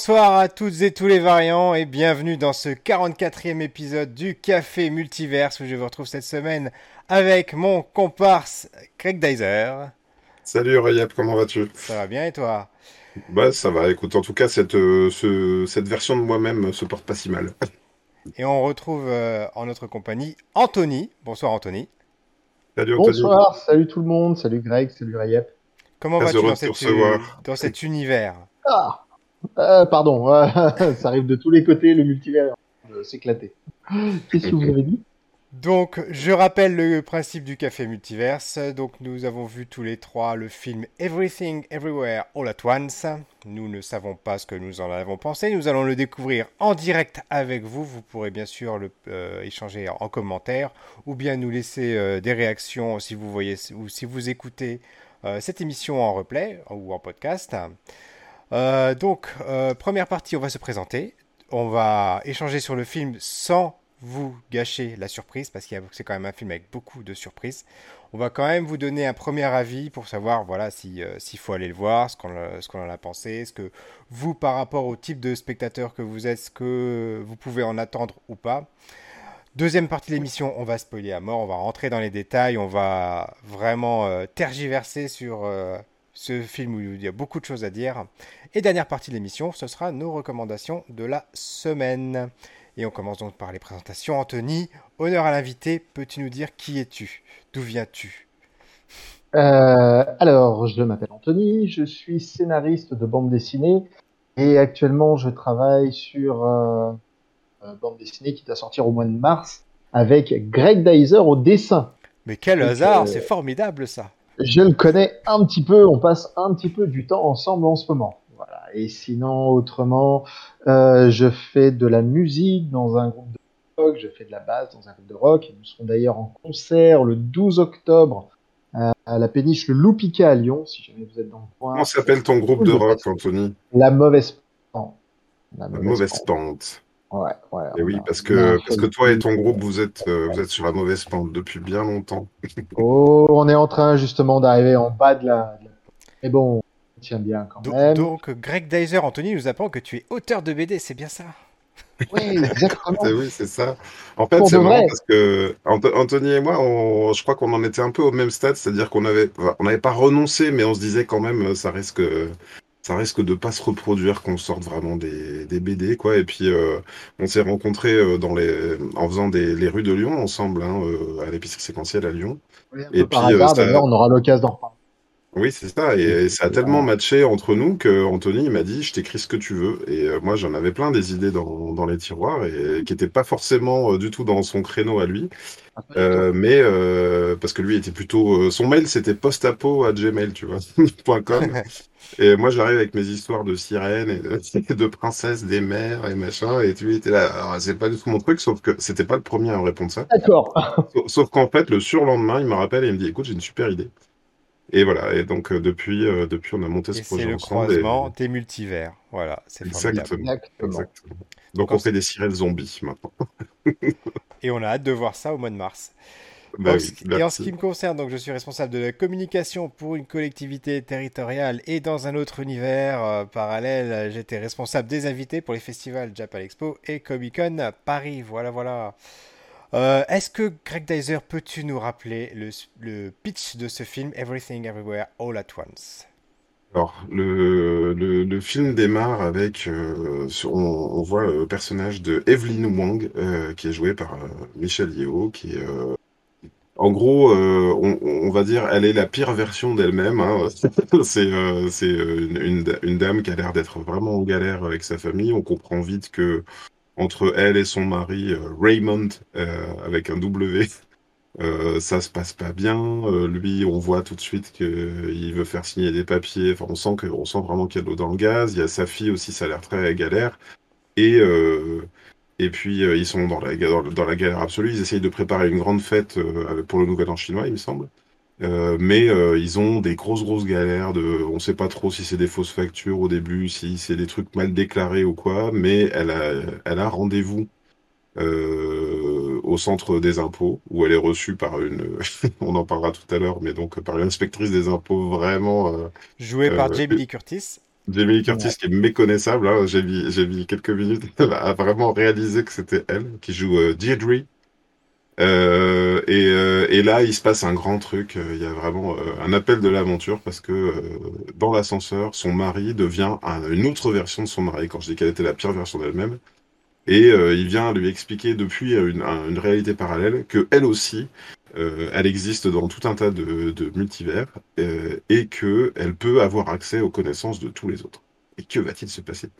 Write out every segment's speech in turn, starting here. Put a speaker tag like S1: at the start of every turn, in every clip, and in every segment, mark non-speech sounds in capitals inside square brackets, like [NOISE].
S1: Bonsoir à toutes et tous les variants et bienvenue dans ce 44e épisode du Café Multiverse où je vous retrouve cette semaine avec mon comparse Craig Dyser.
S2: Salut Rayep, comment vas-tu?
S1: Ça va bien et toi?
S2: Bah ça va, écoute, en tout cas cette, euh, ce- cette version de moi-même se porte pas si mal. [LAUGHS]
S1: Et on retrouve euh, en notre compagnie Anthony. Bonsoir Anthony.
S2: Salut Anthony.
S3: Bonsoir, salut tout le monde, salut Greg, salut Rayep.
S1: Comment vas-tu dans, cette-
S2: recevoir.
S1: dans cet univers?
S3: Ah, euh, pardon, [LAUGHS] ça arrive de tous les côtés, le multivers de s'éclater. Qu'est-ce que vous avez dit?
S1: Donc, je rappelle le principe du café multiverse. Donc, nous avons vu tous les trois le film Everything Everywhere All at Once. Nous ne savons pas ce que nous en avons pensé. Nous allons le découvrir en direct avec vous. Vous pourrez bien sûr le, euh, échanger en commentaire ou bien nous laisser euh, des réactions si vous voyez ou si vous écoutez euh, cette émission en replay ou en podcast. Euh, donc, euh, première partie, on va se présenter. On va échanger sur le film sans vous gâcher la surprise parce que c'est quand même un film avec beaucoup de surprises. On va quand même vous donner un premier avis pour savoir voilà euh, s'il faut aller le voir, ce qu'on qu'on en a pensé, ce que vous par rapport au type de spectateur que vous êtes, ce que vous pouvez en attendre ou pas. Deuxième partie de l'émission, on va spoiler à mort, on va rentrer dans les détails, on va vraiment tergiverser sur ce film où il y a beaucoup de choses à dire. Et dernière partie de l'émission, ce sera nos recommandations de la semaine. Et on commence donc par les présentations. Anthony, honneur à l'invité, peux-tu nous dire qui es-tu? D'où viens-tu?
S3: Euh, Alors, je m'appelle Anthony, je suis scénariste de bande dessinée et actuellement je travaille sur euh, une bande dessinée qui va sortir au mois de mars avec Greg Dyser au dessin.
S1: Mais quel hasard,
S3: euh,
S1: c'est formidable ça
S3: Je le connais un petit peu, on passe un petit peu du temps ensemble en ce moment. Voilà. Et sinon, autrement, euh, je fais de la musique dans un groupe de rock, je fais de la basse dans un groupe de rock. Nous serons d'ailleurs en concert le 12 octobre euh, à la péniche Le Loupica à Lyon, si jamais vous êtes dans le coin.
S2: Comment s'appelle ton groupe de rock Anthony?
S3: La mauvaise pente. La
S2: La mauvaise pente.
S3: Ouais, ouais.
S2: Et oui,
S3: a-
S2: parce que, parce que toi et ton groupe, vous êtes, euh, vous êtes sur la mauvaise pente depuis bien longtemps. [LAUGHS]
S3: Oh, on est en train justement d'arriver en bas de la. Mais bon, on tient bien quand
S1: donc,
S3: même.
S1: donc, Greg Dyser, Anthony nous apprend que tu es auteur de BD, c'est bien ça?
S3: Oui, exactement. [LAUGHS]
S2: C'est- oui, c'est ça. En fait, c'est marrant
S3: vrai.
S2: parce que Anthony et moi, on- je crois qu'on en était un peu au même stade, c'est-à-dire qu'on avait, on n'avait pas renoncé, mais on se disait quand même, euh, ça risque, ça risque de pas se reproduire qu'on sorte vraiment des, des BD, quoi. Et puis, euh, on s'est rencontrés euh, dans les, en faisant des, les rues de Lyon ensemble, hein, euh, à l'épicerie séquentielle à Lyon.
S3: Oui, un
S2: Et
S3: peu par
S2: puis, euh,
S3: hasard,
S2: ça-
S3: d'ailleurs, on aura l'occasion d'en reparler.
S2: Oui, c'est ça. Et, et ça a tellement matché entre nous que Anthony il m'a dit, je t'écris ce que tu veux. Et euh, moi, j'en avais plein des idées dans, dans les tiroirs et qui n'étaient pas forcément euh, du tout dans son créneau à lui. Euh, mais euh, parce que lui était plutôt euh, son mail c'était postapo à gmail tu vois [LAUGHS] point .com [LAUGHS] et moi j'arrive avec mes histoires de sirènes et de, [LAUGHS] de princesses des mers et machin et tu étais là alors, c'est pas du tout mon truc sauf que c'était pas le premier à me répondre ça
S3: D'accord.
S2: Sauf- sauf qu'en fait le surlendemain il me rappelle et il me dit écoute j'ai une super idée et voilà et donc euh, depuis euh, depuis on a monté
S1: Et
S2: ce
S1: c'est
S2: projet
S1: le
S2: ensemble et-
S1: croisement des multivers. Voilà, c'est formidable.
S2: exactement
S3: Exactement.
S2: exactement donc on fait des sirènes zombies maintenant [LAUGHS]
S1: Et on a hâte de voir ça au mois de mars.
S2: Bah
S1: En
S2: oui,
S1: ce- et en ce qui me concerne, donc je suis responsable de la communication pour une collectivité territoriale et dans un autre univers euh, parallèle, j'étais responsable des invités pour les festivals Japan Expo et Comic Con Paris. Voilà, voilà. Euh, Est-ce que Greg Dyser, peux-tu nous rappeler le, pitch de ce film Everything Everywhere All at Once?
S2: Alors, le, le, film démarre avec, euh, on, voit le personnage de Evelyn Wang, euh, qui est joué par Michelle Yeoh, qui est, en gros, on, va dire, elle est la pire version d'elle-même. Hein. [LAUGHS] C'est une, une dame qui a l'air d'être vraiment en galère avec sa famille. On comprend vite que entre elle et son mari, euh, Raymond, euh, avec un W, euh, ça se passe pas bien. Lui, on voit tout de suite qu'il veut faire signer des papiers. Enfin, on sent que, sent vraiment qu'il y a de l'eau dans le gaz. Il y a sa fille aussi, ça a l'air très galère. Et et puis ils sont dans la dans, la galère absolue. Ils essayent de préparer une grande fête pour le Nouvel An chinois, il me semble. Euh, mais euh, ils ont des grosses grosses galères de on sait pas trop si c'est des fausses factures au début si c'est des trucs mal déclarés ou quoi mais elle a elle a rendez-vous euh, au centre des impôts où elle est reçue par une [LAUGHS] on en parlera tout à l'heure mais donc par une inspectrice des impôts vraiment euh,
S1: Joué par Jamie Lee Curtis.
S2: Jamie Lee Curtis qui est méconnaissable. hein. J'ai mis, mis quelques minutes [LAUGHS] à vraiment réaliser que c'était elle qui joue Deirdre. Euh, et, euh, et là, il se passe un grand truc. Euh, Il y a vraiment un appel de l'aventure parce que dans l'ascenseur, son mari devient un- une autre version de son mari. Quand je dis qu'elle était la pire version d'elle-même, et il vient lui expliquer depuis une, un- une réalité parallèle que elle aussi, elle existe dans tout un tas de, de multivers et que elle peut avoir accès aux connaissances de tous les autres. Et que va-t-il se passer?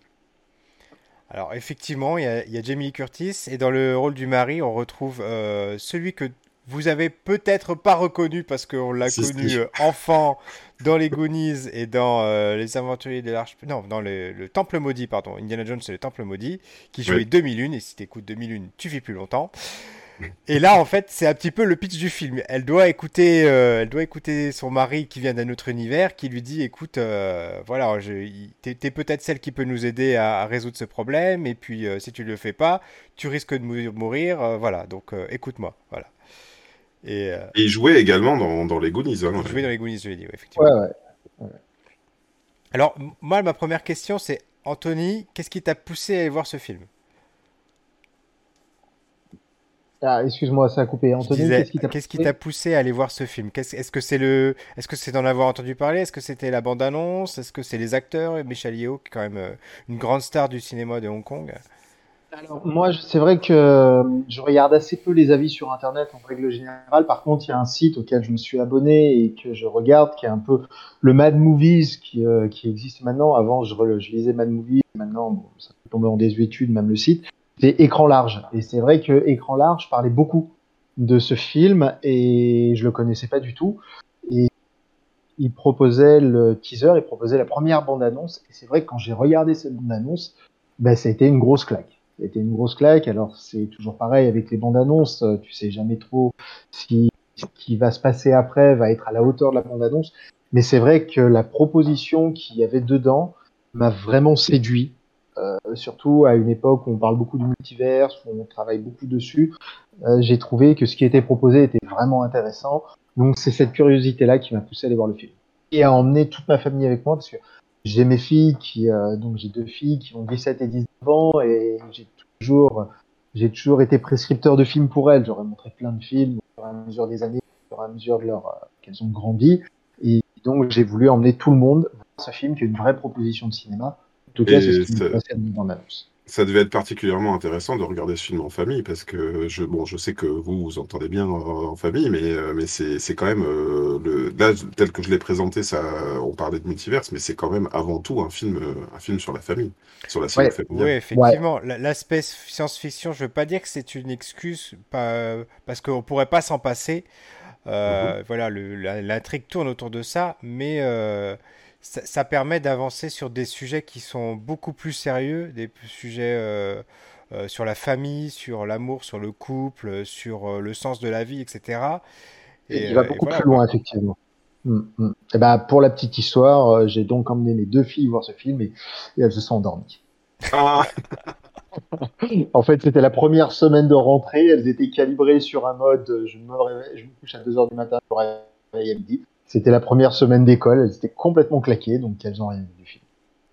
S1: Alors effectivement, il y a, il y a Jamie Curtis et dans le rôle du mari, on retrouve euh, celui que vous avez peut-être pas reconnu parce qu'on l'a connu euh, enfant dans les Goonies et dans euh, Les Aventuriers de l'Arche... Non, dans le, le Temple Maudit, pardon. Indiana Jones, c'est le Temple Maudit, qui jouait
S2: Oui.
S1: 2001 et si t'écoutes 2001, tu vis plus longtemps. Et là, en fait, c'est un petit peu le pitch du film. Elle doit écouter, euh, elle doit écouter son mari qui vient d'un autre univers, qui lui dit, écoute, euh, voilà, t'es, t'es peut-être celle qui peut nous aider à, à résoudre ce problème, et puis euh, si tu le fais pas, tu risques de mou- mourir, euh, voilà. Donc, euh, écoute-moi, voilà. Et euh,
S2: il jouait également dans, dans les Goonies. Hein,
S1: il jouait dans les Goonies, je l'ai dit, ouais, effectivement.
S3: Ouais, ouais.
S1: Alors, moi, ma première question, c'est, Anthony, qu'est-ce qui t'a poussé à aller voir ce film?
S3: Ah, excuse-moi, ça a coupé. Anthony, qu'est-ce qui t'a poussé
S1: à aller voir ce film? Est-ce que c'est le, est-ce que c'est d'en avoir entendu parler? Est-ce que c'était la bande-annonce? Est-ce que c'est les acteurs? Michel Yeoh, qui est quand même euh, une grande star du cinéma de Hong Kong.
S3: Alors, moi, c'est vrai que euh, je regarde assez peu les avis sur Internet en règle générale. Par contre, il y a un site auquel je me suis abonné et que je regarde, qui est un peu le Mad Movies qui, euh, qui existe maintenant. Avant, je, lisais Mad Movies. Maintenant, bon, ça peut tomber en désuétude, même le site. C'est Écran Large. Et c'est vrai que Écran Large parlait beaucoup de ce film et je le connaissais pas du tout. Et il proposait le teaser, il proposait la première bande-annonce. Et c'est vrai que quand j'ai regardé cette bande-annonce, ben, ça a été une grosse claque. Ça a été une grosse claque. Alors, c'est toujours pareil avec les bandes annonces. Euh, Tu sais jamais trop si ce qui va se passer après va être à la hauteur de la bande annonce. Mais c'est vrai que la proposition qu'il y avait dedans m'a vraiment séduit. Euh, surtout à une époque où on parle beaucoup du multivers, où on travaille beaucoup dessus. Euh, j'ai trouvé que ce qui était proposé était vraiment intéressant. Donc, c'est cette curiosité-là qui m'a poussé à aller voir le film. Et à emmener toute ma famille avec moi parce que j'ai mes filles qui, euh, donc j'ai deux filles qui ont 17 et 19 ans et j'ai toujours, j'ai toujours été prescripteur de films pour elles. J'aurais montré plein de films au fur et à mesure des années, au fur et à mesure de leur, qu'elles ont grandi. Et donc j'ai voulu emmener tout le monde voir ce film qui est une vraie proposition de cinéma. En tout cas,
S2: Et
S3: c'est ce qui
S2: ça-
S3: me passait dans l'annonce.
S2: Ça devait être particulièrement intéressant de regarder ce film en famille parce que je, bon, je sais que vous vous entendez bien en, en famille, mais, euh, mais c'est, c'est quand même euh, le, là, tel que je l'ai présenté, ça, on parlait de multiverse, mais c'est quand même avant tout un film, euh, un film sur la famille, sur la
S3: Ouais.
S2: familiale.
S1: Oui, effectivement. La- L'aspect science-fiction, je veux pas dire que c'est une excuse, pas, parce qu'on pourrait pas s'en passer. Euh, Voilà, le- la- l'intrigue tourne autour de ça, mais euh, ça, ça permet d'avancer sur des sujets qui sont beaucoup plus sérieux, des sujets euh, euh, sur la famille, sur l'amour, sur le couple, sur euh, le sens de la vie, etc.
S3: Et il va beaucoup
S1: voilà,
S3: plus loin,
S1: quoi.
S3: effectivement. Mm, mm. Et ben, pour la petite histoire, euh, j'ai donc emmené mes deux filles voir ce film et, et elles se sont endormies.
S2: Ah, [LAUGHS]
S3: En fait, c'était la première semaine de rentrée. Elles étaient calibrées sur un mode je me réveille, je me couche à 2 heures du matin, je me réveille à midi. C'était la première semaine d'école. Elles étaient complètement claquées, donc elles ont rien vu du film.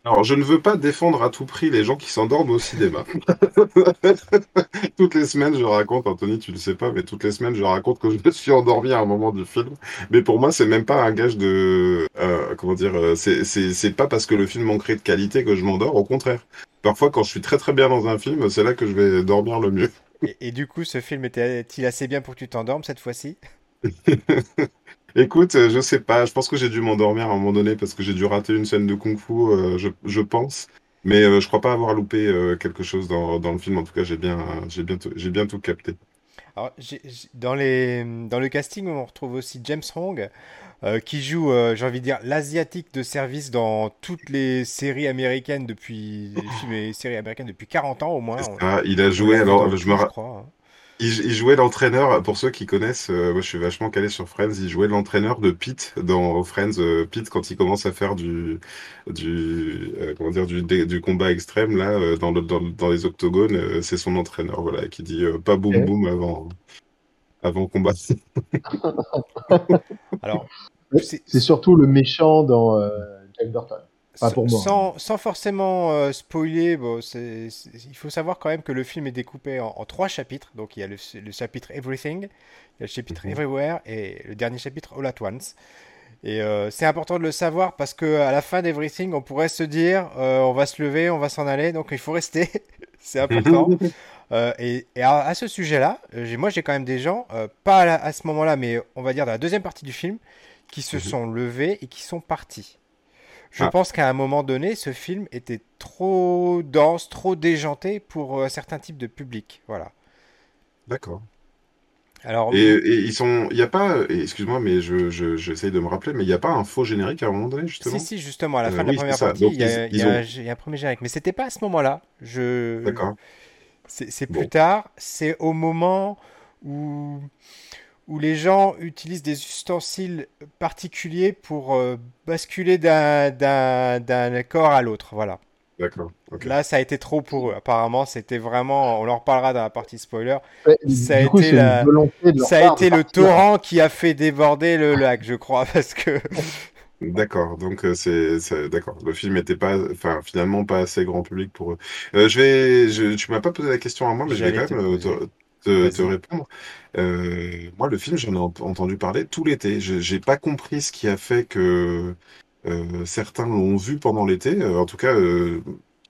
S2: alors, je ne veux pas défendre à tout prix les gens qui s'endorment au cinéma. [LAUGHS] toutes les semaines, je raconte, Anthony, tu le sais pas, mais toutes les semaines, je raconte que je me suis endormi à un moment du film. Mais pour moi, c'est même pas un gage de, euh, comment dire, euh, c'est, c'est, c'est pas parce que le film manquerait de qualité que je m'endors, au contraire. Parfois, quand je suis très très bien dans un film, c'est là que je vais dormir le mieux.
S1: Et, et du coup, ce film était-il assez bien pour que tu t'endormes cette fois-ci? [LAUGHS]
S2: Écoute, euh, je sais pas, je pense que j'ai dû m'endormir à un moment donné parce que j'ai dû rater une scène de kung-fu, euh, je, je pense. Mais euh, je crois pas avoir loupé euh, quelque chose dans, dans le film. En tout cas, j'ai bien, j'ai bien, tout- j'ai bien tout capté.
S1: Alors, j'ai- j'ai- dans les, dans le casting, on retrouve aussi James Hong, euh, qui joue, euh, j'ai envie de dire, l'asiatique de service dans toutes les séries américaines depuis, les [LAUGHS] films et séries américaines depuis 40 ans au moins. On,
S2: il a
S1: on
S2: joué,
S1: l'a vu dans
S2: alors je me,
S1: je
S2: ra-
S1: crois. hein.
S2: Il, il jouait l'entraîneur. Pour ceux qui connaissent, euh, moi je suis vachement calé sur Friends. Il jouait l'entraîneur de Pete dans Friends. euh, Pete quand il commence à faire du, du, euh, comment dire, du, du combat extrême là, euh, dans le, dans, dans les octogones, euh, c'est son entraîneur, voilà, qui dit euh, pas boum boum avant, avant combat. [LAUGHS]
S1: Alors, [LAUGHS] c'est
S3: C'est surtout le méchant dans euh, Jack Burton. Pas pour moi.
S1: Sans, sans forcément euh, spoiler, bon, c'est- c'est- il faut savoir quand même que le film est découpé en, en trois chapitres. Donc il y a le, le chapitre Everything, il y a le chapitre
S2: Mhm.
S1: Everywhere et le dernier chapitre All at Once. Et euh, c'est important de le savoir parce que à la fin d'Everything, on pourrait se dire euh, on va se lever, on va s'en aller, donc il faut rester. [LAUGHS] c'est important. [LAUGHS] Euh, et et à, à ce sujet-là, j'ai- moi j'ai quand même des gens, pas à, la- à ce moment-là, mais on va dire dans la deuxième partie du film, qui se
S2: Mhm.
S1: sont levés et qui sont partis. Je
S2: Ah.
S1: pense qu'à un moment donné, ce film était trop dense, trop déjanté pour euh, certains types de public. Voilà.
S2: D'accord.
S1: Alors,
S2: Et, et ils sont, il y a pas, excuse-moi, mais je, je, j'essaye de me rappeler, mais il n'y a pas un faux générique à un moment donné, justement?
S1: si, si, justement, à la
S2: Euh,
S1: fin de la première partie, il y a, y a un, il y a un premier générique. Mais c'était pas à ce moment-là. Je...
S2: D'accord.
S1: C'est c'est
S2: Bon.
S1: plus tard, c'est au moment où, où les gens utilisent des ustensiles particuliers pour euh, basculer d'un d'un- d'un corps à l'autre. Voilà.
S2: D'accord.
S1: Là, ça a été trop pour eux. Apparemment, c'était vraiment. On en reparlera dans la partie spoiler.
S3: Ouais,
S1: Ça a
S3: coup,
S1: été la- Ça a été le torrent qui a fait déborder le lac, je crois, [LAUGHS] parce que.
S2: D'accord. Donc, euh, c'est, c'est- d'accord. Le film était pas, enfin, finalement, pas assez grand public pour eux. Euh, je vais, je, tu m'as pas posé la question à moi, mais je vais quand même euh. Te, te, répondre. Euh, moi, le film, j'en ai ent- entendu parler tout l'été. Je- J'ai pas compris ce qui a fait que euh, certains l'ont vu pendant l'été. Euh, en tout cas, euh,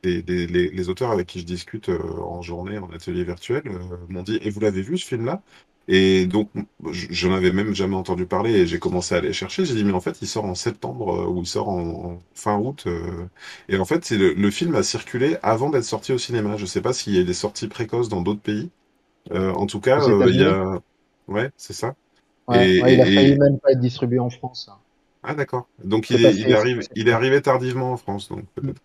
S2: les, les, les, les auteurs avec qui je discute en journée, en atelier virtuel, m'ont dit, et vous l'avez vu ce film-là? Et donc, je- j'en avais même jamais entendu parler et j'ai commencé à aller chercher. J'ai dit, mais en fait, il sort en septembre euh, ou il sort en, en fin août. euh, et en fait, le, le film a circulé avant d'être sorti au cinéma. Je sais pas s'il y a des sorties précoces dans d'autres pays. Euh, en tout cas, euh, il y a... Ouais, c'est ça.
S3: Ouais,
S2: Et,
S3: ouais, il a
S2: et-
S3: failli
S2: et-
S3: même pas être distribué en France. hein.
S2: Ah, d'accord. Donc, il est,
S3: passé,
S2: il est arrivé,
S3: passé.
S2: il est arrivé tardivement en France, donc peut-être.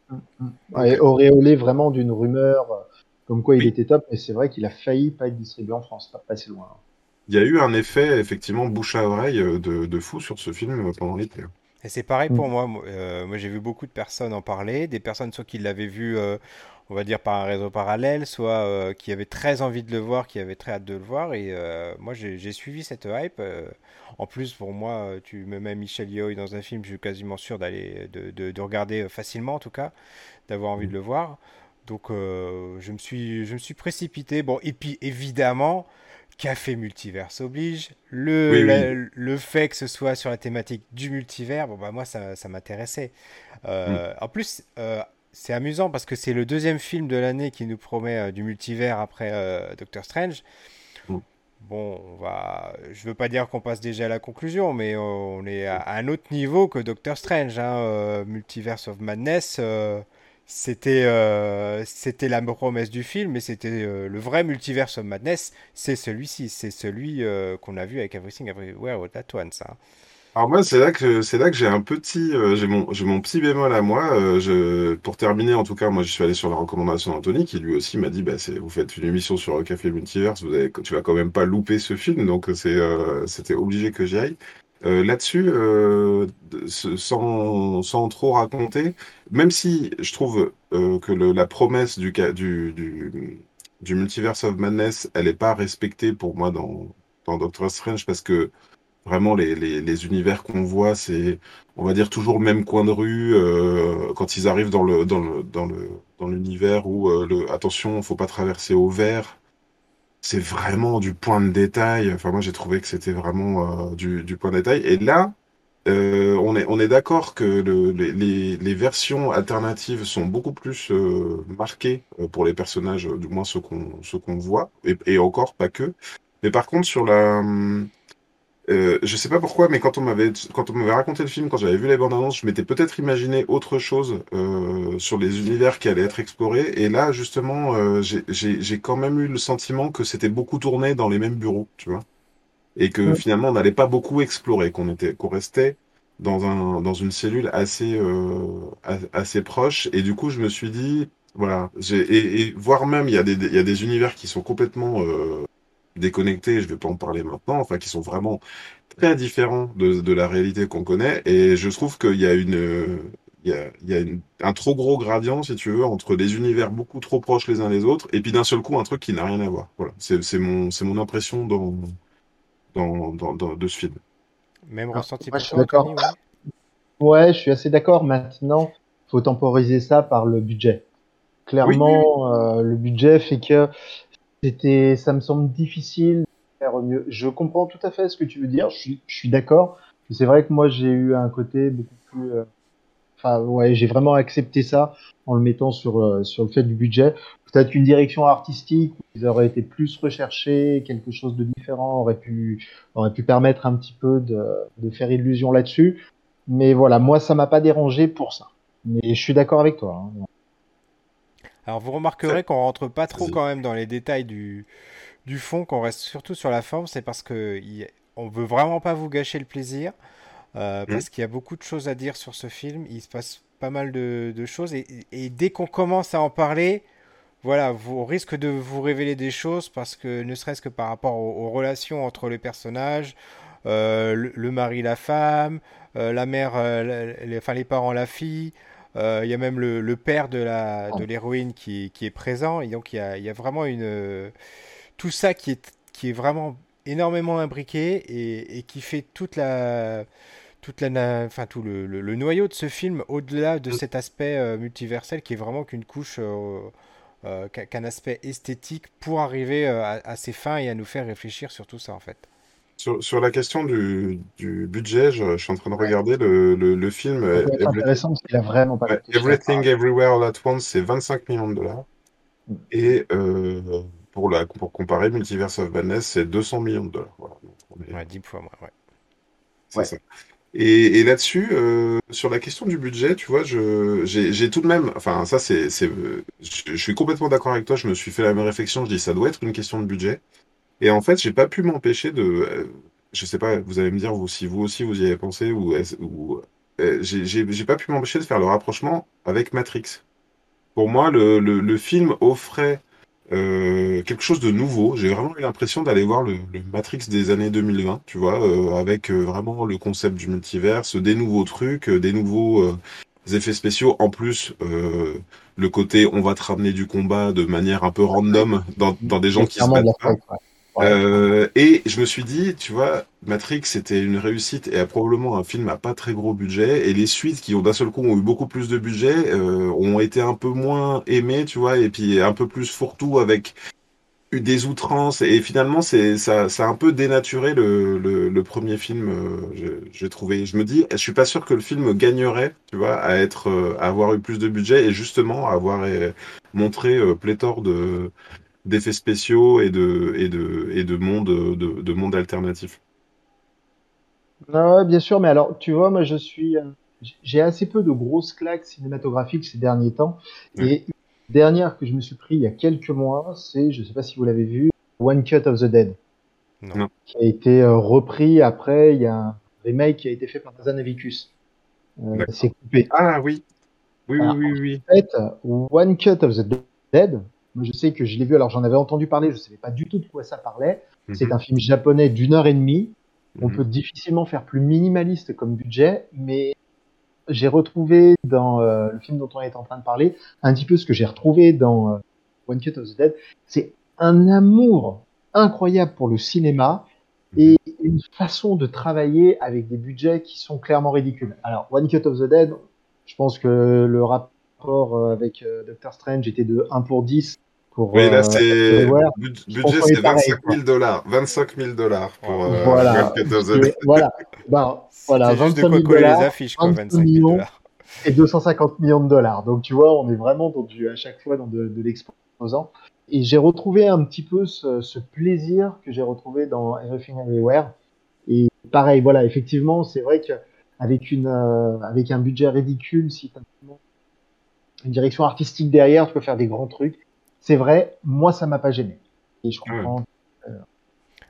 S3: Ouais, auréolé vraiment d'une rumeur euh, comme quoi il
S2: Oui.
S3: était top, mais c'est vrai qu'il a failli pas être distribué en France, pas passer loin.
S2: Il y a eu un effet, effectivement, bouche à oreille de, de fou sur ce film pendant l'été.
S1: Et c'est pareil
S3: Mm.
S1: pour moi. Moi, euh, moi, j'ai vu beaucoup de personnes en parler, des personnes soit qui l'avaient vu, euh, on va dire, par un réseau parallèle, soit euh, qui avaient très envie de le voir, qui avaient très hâte de le voir. Et euh, moi, j'ai suivi cette hype. euh. en plus, pour moi, tu me mets Michel Yeoh dans un film, je suis quasiment sûr d'aller, de, de- de regarder facilement, en tout cas, d'avoir envie de le voir. Donc, je me suis, je me suis précipité. Bon, et puis, évidemment. Café Multiverse oblige. Le,
S2: Oui, oui.
S1: la- le fait que ce soit sur la thématique du multivers, bon bah moi ça, ça m'intéressait. Euh, En plus, c'est amusant parce que c'est le deuxième film de l'année qui nous promet euh, du multivers après euh, Doctor Strange.
S2: Mm.
S1: Bon, on va, je veux pas dire qu'on passe déjà à la conclusion, mais on est à, à un autre niveau que Doctor Strange. Hein, euh, Multiverse of Madness, euh, c'était euh, c'était la promesse du film, mais c'était euh, le vrai Multiverse of Madness, c'est celui-ci, c'est celui euh, qu'on a vu avec Everything Everywhere All at Once. hein.
S2: Alors moi, c'est là que c'est là que j'ai un petit, euh, j'ai mon, j'ai mon petit bémol à moi. euh, je, pour terminer, en tout cas, moi, je suis allé sur la recommandation d'Anthony, qui lui aussi m'a dit, bah, vous faites une émission sur le Café Multiverse, vous avez, tu vas quand même pas louper ce film, donc c'est, euh, c'était obligé que j'y aille. Euh, là-dessus, euh, sans, sans trop raconter, même si je trouve euh, que le- la promesse du, du, du, du Multiverse of Madness, elle est pas respectée pour moi dans, dans Doctor Strange, parce que Vraiment, les, les, les univers qu'on voit, c'est, on va dire, toujours le même coin de rue. euh, quand ils arrivent dans le, dans le, dans le, dans l'univers où, euh, le, attention, faut pas traverser au vert. C'est vraiment du point de détail. Enfin, moi, j'ai trouvé que c'était vraiment euh, du, du point de détail. Et là, euh, on est, on est d'accord que le, les, les, versions alternatives sont beaucoup plus euh, marquées euh, pour les personnages, du moins ceux qu'on, ceux qu'on voit, et, et encore pas que. Mais par contre, sur la, hum, euh, je sais pas pourquoi, mais quand on m'avait quand on m'avait raconté le film, quand j'avais vu les bandes annonces, je m'étais peut-être imaginé autre chose euh, sur les univers qui allaient être explorés. Et là, justement, euh, j'ai quand même eu le sentiment que c'était beaucoup tourné dans les mêmes bureaux, tu vois, et que
S3: Ouais.
S2: finalement on n'allait pas beaucoup explorer, qu'on était qu'on restait dans un dans une cellule assez euh, assez proche. Et du coup, je me suis dit, voilà, et, et voire même il y a des il y a des univers qui sont complètement euh, déconnectés. Je vais pas en parler maintenant, enfin qui sont vraiment très différent de, de la réalité qu'on connaît. Et je trouve qu'il y a une, il y a, il y a une- un trop gros gradient, si tu veux, entre des univers beaucoup trop proches les uns des autres, et puis d'un seul coup, un truc qui n'a rien à voir. Voilà. C'est, mon, c'est mon impression dans, dans, dans, dans- de ce film.
S1: Même
S3: Ah,
S1: ressenti
S3: moi, je suis d'accord.
S1: Ouais,
S3: je suis assez d'accord. Maintenant, faut temporiser ça par le budget. Clairement, euh, le budget fait que c'était, ça me semble difficile de faire mieux. Je comprends tout à fait ce que tu veux dire. Je suis, je suis d'accord. C'est vrai que moi, j'ai eu un côté beaucoup plus, euh, enfin, ouais, j'ai vraiment accepté ça en le mettant sur, euh, sur le fait du budget. Peut-être qu'une direction artistique, ils auraient été plus recherchés, quelque chose de différent aurait pu, aurait pu permettre un petit peu de, de faire illusion là-dessus. Mais voilà, moi, ça m'a pas dérangé pour ça. Mais je suis d'accord avec toi. Hein.
S1: Alors vous remarquerez qu'on rentre pas trop quand même dans les détails du, du fond, qu'on reste surtout sur la forme, c'est parce que y, on veut vraiment pas vous gâcher le plaisir, euh, parce mmh. qu'il y a beaucoup de choses à dire sur ce film, il se passe pas mal de, de choses, et, et dès qu'on commence à en parler, voilà, vous, on risque de vous révéler des choses, parce que ne serait-ce que par rapport aux, aux, relations entre les personnages, euh, le, le, mari, la femme, euh, la mère, les, enfin les parents, la fille, il y a même le, le père de la de l'héroïne qui, qui, est présent. Et donc il y a, il y a vraiment une tout ça qui est qui est vraiment énormément imbriqué et, et qui fait toute la toute la, enfin tout le, le, le noyau de ce film au-delà de cet aspect euh, multiversel qui est vraiment qu'une couche euh, euh, qu'un aspect esthétique pour arriver à, à, ses fins et à nous faire réfléchir sur tout ça en fait.
S2: Sur, sur, la question du, du budget, je, je, suis en train de regarder le, le, le film.
S3: C'est intéressant parce qu'il a vraiment pas.
S2: Everything Everywhere All at Once, c'est 25 millions de dollars. Mm. Et euh, pour, la, pour comparer, Multiverse of Madness, c'est 200 millions de dollars. Voilà. Donc
S1: on est... Ouais, 10 fois moins, ouais.
S2: C'est ouais. ça. Et, et là-dessus, euh, sur la question du budget, tu vois, j'ai tout de même, enfin ça c'est, je, je suis complètement d'accord avec toi. Je me suis fait la même réflexion. Je dis ça doit être une question de budget. Et en fait, j'ai pas pu m'empêcher de. Euh, je sais pas, vous allez me dire vous, si vous aussi vous y avez pensé ou, ou euh, j'ai pas pu m'empêcher de faire le rapprochement avec Matrix. Pour moi, le, le, le film offrait euh, quelque chose de nouveau. J'ai vraiment eu l'impression d'aller voir le, le, Matrix des années 2020, tu vois, euh, avec euh, vraiment le concept du multiverse, des nouveaux trucs, euh, des nouveaux effets spéciaux. En plus, le côté on va te ramener du combat de manière un peu random dans, dans des gens qui se battent pas. Euh, et je me suis dit, tu vois, Matrix c'était une réussite et a probablement un film à pas très gros budget. Et les suites qui ont d'un seul coup ont eu beaucoup plus de budget euh, ont été un peu moins aimées, tu vois, et puis un peu plus fourre-tout avec des outrances. Et finalement, c'est ça, ça a un peu dénaturé le, le, le premier film. Euh, j'ai trouvé. Je me dis, je suis pas sûr que le film gagnerait, tu vois, à être, euh, à avoir eu plus de budget et justement à avoir euh, montré pléthore de d'effets spéciaux et de, et de, et de monde, de, de monde alternatif.
S3: Ah ouais, bien sûr, mais alors, tu vois, moi, je suis, euh, j'ai assez peu de grosses claques cinématographiques ces derniers temps. Ouais. Et une dernière que je me suis pris il y a quelques mois, c'est, je sais pas si vous l'avez vu, One Cut of the Dead.
S1: Non.
S3: Qui a été euh, repris après, il y a un remake qui a été fait par Zanavicus. Euh, c'est coupé.
S2: Ah oui. Oui, oui, oui.
S3: En fait, One Cut of the Dead, moi, je sais que je l'ai vu, alors j'en avais entendu parler, je ne savais pas du tout de quoi ça parlait. Mm -hmm. C'est un film japonais d'une heure et demie. On mm -hmm. peut difficilement faire plus minimaliste comme budget, mais j'ai retrouvé dans euh, le film dont on est en train de parler un petit peu ce que j'ai retrouvé dans euh, One Cut of the Dead. C'est un amour incroyable pour le cinéma et une façon de travailler avec des budgets qui sont clairement ridicules. Alors, One Cut of the Dead, je pense que le rapport euh, avec Doctor Strange était de 1 pour 10 pour,
S2: oui, là, euh, c'est. budget, c'est 25 000 dollars. 25 000 dollars pour. Euh,
S3: voilà. voilà. [LAUGHS] Ben, voilà. 25 000 dollars. les affiches, quoi, 25 millions et 250 millions de dollars. Donc, tu vois, on est vraiment dans du, à chaque fois dans de, de l'exposant. Et j'ai retrouvé un petit peu ce, ce plaisir que j'ai retrouvé dans Everything Everywhere. Et pareil, voilà, effectivement, c'est vrai qu'avec une, euh, avec un budget ridicule, si tu as une direction artistique derrière, tu peux faire des grands trucs c'est vrai, moi, ça m'a pas gêné. Et je comprends.
S1: Mmh.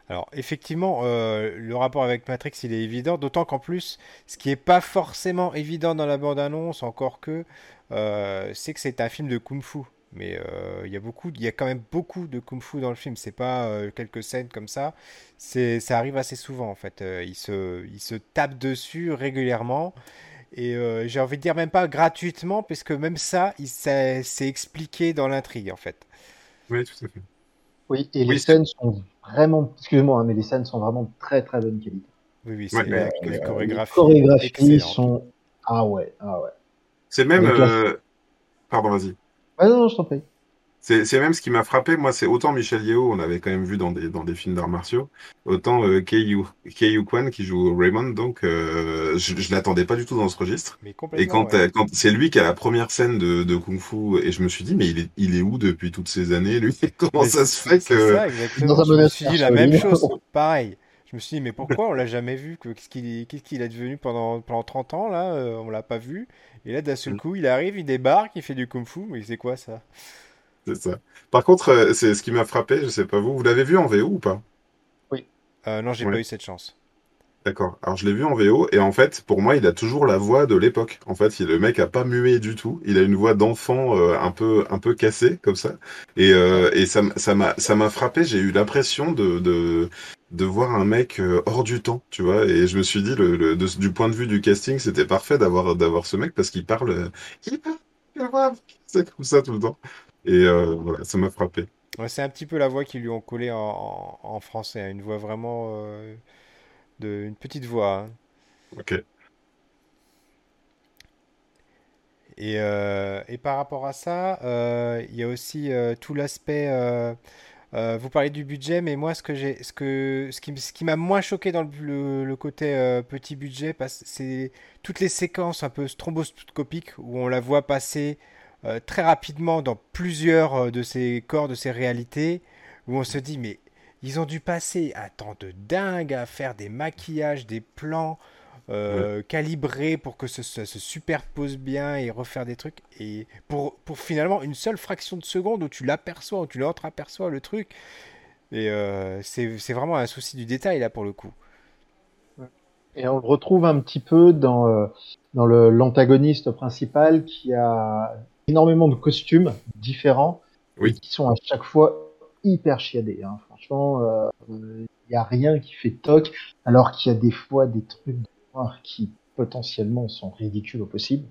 S1: Alors, effectivement, euh, le rapport avec Matrix, il est évident, d'autant qu'en plus, ce qui n'est pas forcément évident dans la bande-annonce, encore que, euh, c'est que c'est un film de kung-fu. Mais euh, il y a beaucoup, il y a quand même beaucoup de kung-fu dans le film. C'est pas euh, quelques scènes comme ça. C'est, ça arrive assez souvent en fait. Euh, il se, il se tape dessus régulièrement. Et euh, j'ai envie de dire même pas gratuitement, puisque même ça, c'est expliqué dans l'intrigue en fait.
S2: Oui, tout à fait.
S3: Oui, et oui, les scènes sont vraiment, excusez-moi, hein, mais les scènes sont vraiment de très très bonne qualité.
S1: Oui, oui, c'est ouais,
S3: euh, les chorégraphies. Les chorégraphies sont, ah ouais, ah ouais.
S2: C'est même. Euh, Pardon, vas-y.
S3: Ouais, non, non, je t'en prie.
S2: C'est c'est même ce qui m'a frappé, moi, c'est autant Michel Yeo, on avait quand même vu dans des, dans des films d'arts martiaux, autant euh, Kei Kwan qui joue Raymond, donc euh, je, je l'attendais pas du tout dans ce registre.
S1: Mais
S2: Et quand,
S1: ouais.
S2: euh, quand c'est lui qui a la première scène de, de Kung Fu, et je me suis dit, mais il est, il est où depuis toutes ces années, lui? [LAUGHS] Comment
S1: Mais
S2: ça se fait
S1: c'est
S2: que...
S1: ça,
S3: Dans
S1: exactement.
S3: un
S1: Je me suis dit la même chose. [LAUGHS] Pareil. Je me suis dit, mais pourquoi on l'a jamais vu? que- Qu'est-ce qu'il est, qu'est-ce qu'il est devenu pendant, pendant 30 ans, là? euh, on l'a pas vu. Et là, d'un seul coup, il arrive, il débarque, il fait du kung-fu. Mais c'est quoi ça?
S2: C'est ça. Par contre, euh, c'est ce qui m'a frappé, je sais pas vous, vous l'avez vu en VO ou pas?
S3: Oui.
S1: Euh, non, j'ai
S2: Ouais.
S1: pas eu cette chance.
S2: D'accord. Alors je l'ai vu en VO et en fait, pour moi, il a toujours la voix de l'époque. En fait, il, le mec a pas mué du tout. Il a une voix d'enfant euh, un peu un peu cassée comme ça. Et, euh, et ça m'a ça m'a frappé. J'ai eu l'impression de, de de voir un mec hors du temps, tu vois. Et je me suis dit, le, le- de- du point de vue du casting, c'était parfait d'avoir d'avoir ce mec parce qu'il parle, il parle, il parle, c'est comme ça tout le temps. Et euh, voilà, ça m'a frappé.
S1: Ouais, c'est un petit peu la voix qu'ils lui ont collée en, en- en français. hein, Une voix vraiment. euh, de, une petite voix. hein.
S2: Ok.
S1: Et, euh, et par rapport à ça, euh, il y a aussi euh, tout l'aspect. vous parlez du budget, mais moi, ce que j'ai, ce que, ce qui, ce qui m'a moins choqué dans le, le- le côté petit budget, c'est toutes les séquences un peu stromboscopiques où on la voit passer euh, très rapidement dans plusieurs euh, de ces corps, de ces réalités, où on se dit, mais ils ont dû passer un temps de dingue à faire des maquillages, des plans
S2: Ouais.
S1: euh, calibrés pour que ça se, se superpose bien et refaire des trucs. Et pour, pour finalement une seule fraction de seconde où tu l'aperçois, où tu l'entreaperçois le truc. Et euh, c'est vraiment un souci du détail là pour le coup.
S3: Et on le retrouve un petit peu dans, dans l'antagoniste principal qui a énormément de costumes différents
S2: Oui.
S3: qui sont à chaque fois hyper chiadés. Hein. Franchement, euh, il n'y a rien qui fait toc, alors qu'il y a des fois des trucs de noir qui potentiellement sont ridicules au possible.